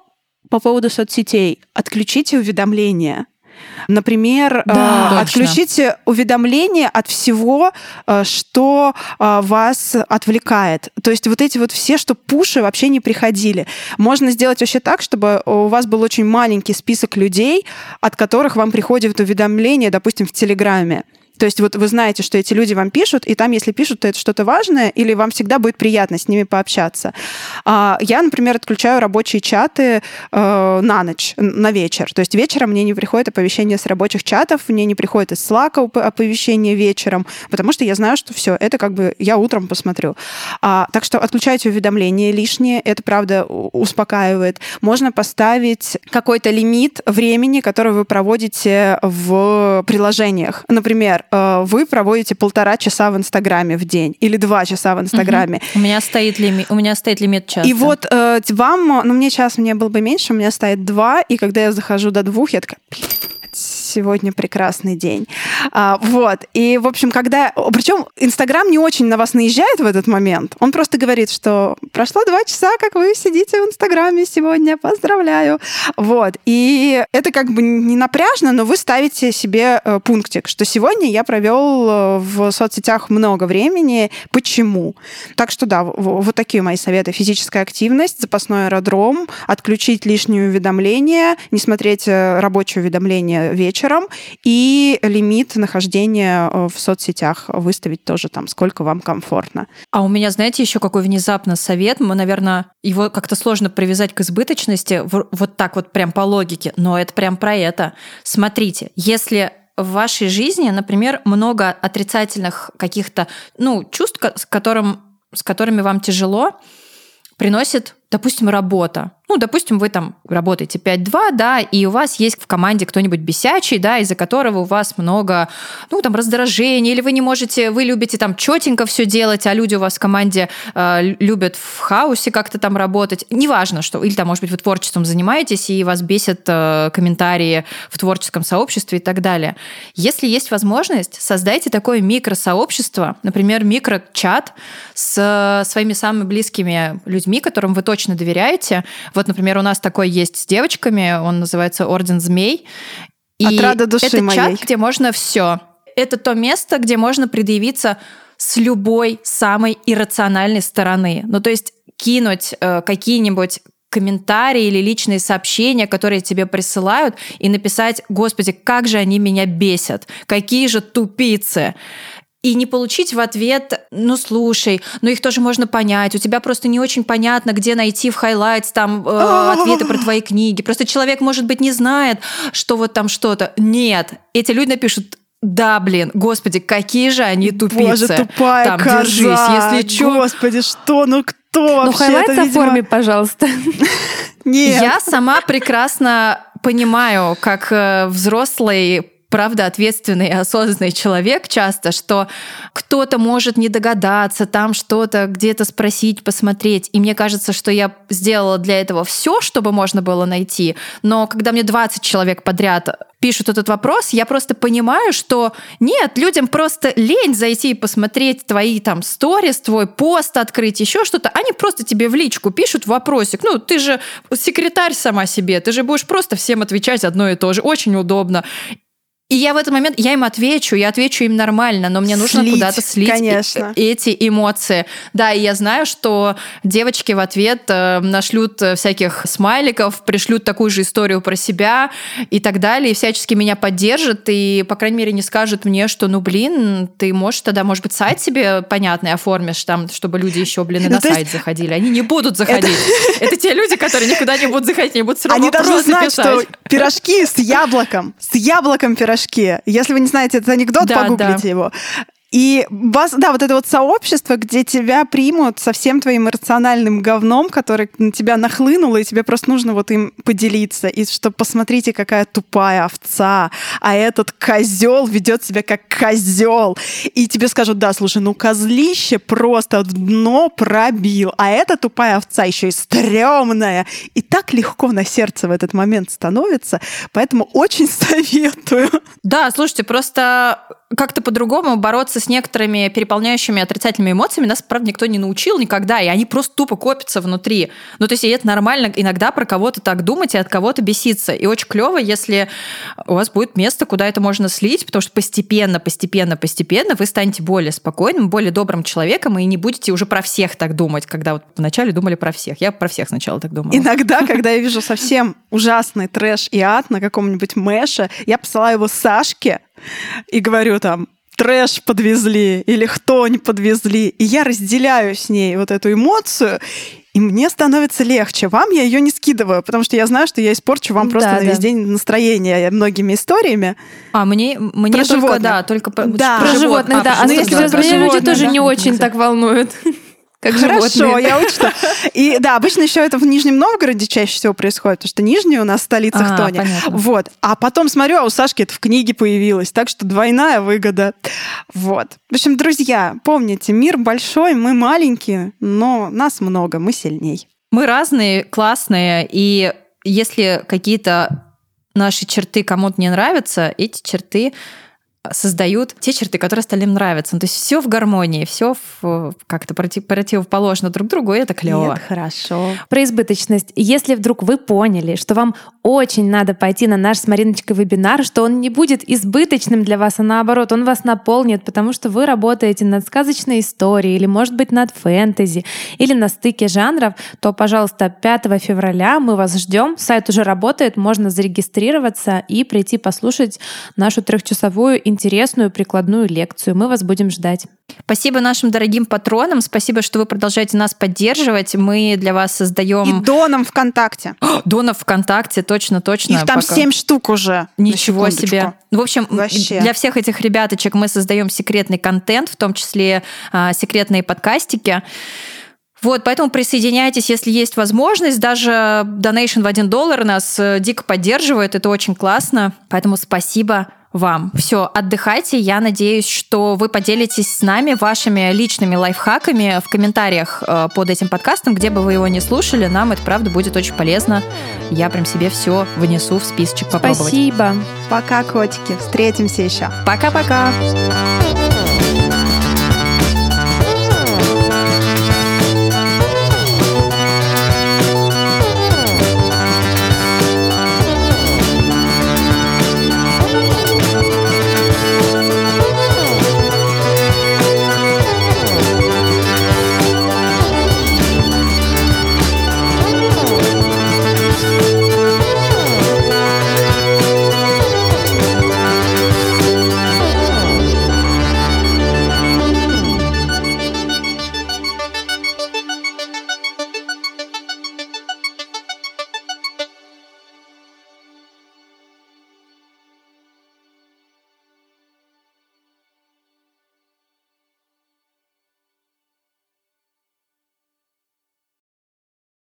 по поводу соцсетей. Отключите уведомления. Например, да, э, отключите уведомления от всего, э, что э, вас отвлекает. То есть вот эти вот все, что пуши вообще не приходили. Можно сделать вообще так, чтобы у вас был очень маленький список людей, от которых вам приходят уведомления, допустим, в Телеграме. То есть вот вы знаете, что эти люди вам пишут, и там, если пишут, то это что-то важное, или вам всегда будет приятно с ними пообщаться. А, я, например, отключаю рабочие чаты э, на ночь, на вечер. То есть вечером мне не приходит оповещение с рабочих чатов, мне не приходит из Slack оповещение вечером, потому что я знаю, что все, это как бы я утром посмотрю. А, так что отключайте уведомления лишние, это, правда, успокаивает. Можно поставить какой-то лимит времени, который вы проводите в приложениях. Например, Э, вы проводите полтора часа в Инстаграме в день или два часа в Инстаграме. Угу. У меня стоит лимит, у меня стоит лимит часа. И вот э, вам, ну мне час, мне было бы меньше, у меня стоит два, и когда я захожу до двух, я такая, сегодня прекрасный день. А, вот. И, в общем, когда... Причем Инстаграм не очень на вас наезжает в этот момент. Он просто говорит, что прошло два часа, как вы сидите в Инстаграме сегодня. Поздравляю. Вот. И это как бы не напряжно, но вы ставите себе э, пунктик, что сегодня я провел э, в соцсетях много времени. Почему? Так что да, вот такие мои советы. Физическая активность, запасной аэродром, отключить лишние уведомления, не смотреть э, рабочие уведомления вечером, вечером, и лимит нахождения э, в соцсетях выставить тоже там, сколько вам комфортно. А у меня, знаете, еще какой внезапно совет, мы, наверное, его как-то сложно привязать к избыточности, вот так вот прям по логике, но это прям про это. Смотрите, если в вашей жизни, например, много отрицательных каких-то ну, чувств, с, которым, с которыми вам тяжело, приносит, допустим, работа ну, допустим, вы там работаете 5-2, да, и у вас есть в команде кто-нибудь бесячий, да, из-за которого у вас много, ну, там, раздражения, или вы не можете, вы любите там четенько все делать, а люди у вас в команде э, любят в хаосе как-то там работать. Неважно, что, или там, может быть, вы творчеством занимаетесь, и вас бесят э, комментарии в творческом сообществе и так далее. Если есть возможность, создайте такое микросообщество, например, микрочат с своими самыми близкими людьми, которым вы точно доверяете, вот, например, у нас такой есть с девочками, он называется Орден Змей. И Отрада души это моей. чат, где можно все. Это то место, где можно предъявиться с любой самой иррациональной стороны. Ну, то есть кинуть э, какие-нибудь комментарии или личные сообщения, которые тебе присылают, и написать, господи, как же они меня бесят, какие же тупицы и не получить в ответ, ну слушай, ну их тоже можно понять, у тебя просто не очень понятно, где найти в highlights там э, ответы про твои книги. Просто человек, может быть, не знает, что вот там что-то. Нет, эти люди напишут да, блин, господи, какие же они тупицы. Боже, тупая Там, коза. держись, если что. Господи, что, ну кто ну, вообще? Ну, highlight это, видимо... оформи, пожалуйста. Нет. Я сама прекрасно понимаю, как э, взрослый правда, ответственный и осознанный человек часто, что кто-то может не догадаться, там что-то где-то спросить, посмотреть. И мне кажется, что я сделала для этого все, чтобы можно было найти. Но когда мне 20 человек подряд пишут этот вопрос, я просто понимаю, что нет, людям просто лень зайти и посмотреть твои там сторис, твой пост открыть, еще что-то. Они просто тебе в личку пишут вопросик. Ну, ты же секретарь сама себе, ты же будешь просто всем отвечать одно и то же. Очень удобно. И я в этот момент, я им отвечу, я отвечу им нормально, но мне нужно Слить, куда-то слить э- конечно. эти эмоции. Да, и я знаю, что девочки в ответ э, нашлют э, всяких смайликов, пришлют такую же историю про себя и так далее, и всячески меня поддержат, и, по крайней мере, не скажут мне, что, ну, блин, ты можешь тогда, может быть, сайт себе понятный оформишь, там, чтобы люди еще, блин, и Ну, на то есть- сайт заходили. Они не будут заходить. Это те люди, которые никуда не будут заходить, они будут равно Они должны знать, писать. что пирожки с яблоком, с яблоком пирожки. Если вы не знаете этот анекдот, Да, погуглите да. его. И вас, да, вот это вот сообщество, где тебя примут со всем твоим эмоциональным говном, который на тебя нахлынуло, и тебе просто нужно вот им поделиться. И что посмотрите, какая тупая овца, а этот козел ведет себя как козел. И тебе скажут, да, слушай, ну козлище просто дно пробил, а эта тупая овца еще и стрёмная. И так легко на сердце в этот момент становится, поэтому очень советую. Да, слушайте, просто как-то по-другому бороться с некоторыми переполняющими отрицательными эмоциями нас, правда, никто не научил никогда, и они просто тупо копятся внутри. Ну, то есть, и это нормально иногда про кого-то так думать и от кого-то беситься. И очень клево, если у вас будет место, куда это можно слить, потому что постепенно, постепенно, постепенно вы станете более спокойным, более добрым человеком и не будете уже про всех так думать, когда вот вначале думали про всех. Я про всех сначала так думала. Иногда, когда я вижу совсем ужасный трэш и ад на каком-нибудь мэше, я посылаю его Сашке и говорю там, трэш подвезли или хтонь подвезли. И я разделяю с ней вот эту эмоцию, и мне становится легче. Вам я ее не скидываю, потому что я знаю, что я испорчу вам просто Да, на да. весь день настроение многими историями. А мне, мне Про только, животных. да, только про, Да. Про животных, да. А, А ну, если про меня люди животных, тоже да? не очень так волнуют, как Хорошо, животные. я учту. И да, обычно еще это в Нижнем Новгороде чаще всего происходит, потому что Нижний у нас столица А, Хтони. понятно. Вот. А потом смотрю, а у Сашки это в книге появилось, так что двойная выгода. Вот. В общем, друзья, помните, мир большой, мы маленькие, но нас много, мы сильней. Мы разные, классные, и если какие-то наши черты кому-то не нравятся, эти черты создают те черты, которые остальным нравятся. Ну, то есть все в гармонии, все как-то против- противоположно друг другу, и это клево. Нет, хорошо. Про избыточность. Если вдруг вы поняли, что вам очень надо пойти на наш с Мариночкой вебинар, что он не будет избыточным для вас, а наоборот, он вас наполнит, потому что вы работаете над сказочной историей или, может быть, над фэнтези или на стыке жанров, то, пожалуйста, 5 февраля мы вас ждем. Сайт уже работает, можно зарегистрироваться и прийти послушать нашу трехчасовую интересную прикладную лекцию. Мы вас будем ждать. Спасибо нашим дорогим патронам, спасибо, что вы продолжаете нас поддерживать. Мы для вас И создаем Доном ВКонтакте. донов ВКонтакте, точно, точно. Их там пока. семь штук уже. Ничего себе. В общем, Вообще. для всех этих ребяточек мы создаем секретный контент, в том числе а, секретные подкастики. Вот, поэтому присоединяйтесь, если есть возможность. Даже донейшн в 1 доллар нас э, дико поддерживает. Это очень классно. Поэтому спасибо вам. Все, отдыхайте. Я надеюсь, что вы поделитесь с нами вашими личными лайфхаками в комментариях э, под этим подкастом, где бы вы его не слушали. Нам это, правда, будет очень полезно. Я прям себе все внесу в списочек попробовать. Спасибо. Пока, котики. Встретимся еще. Пока-пока.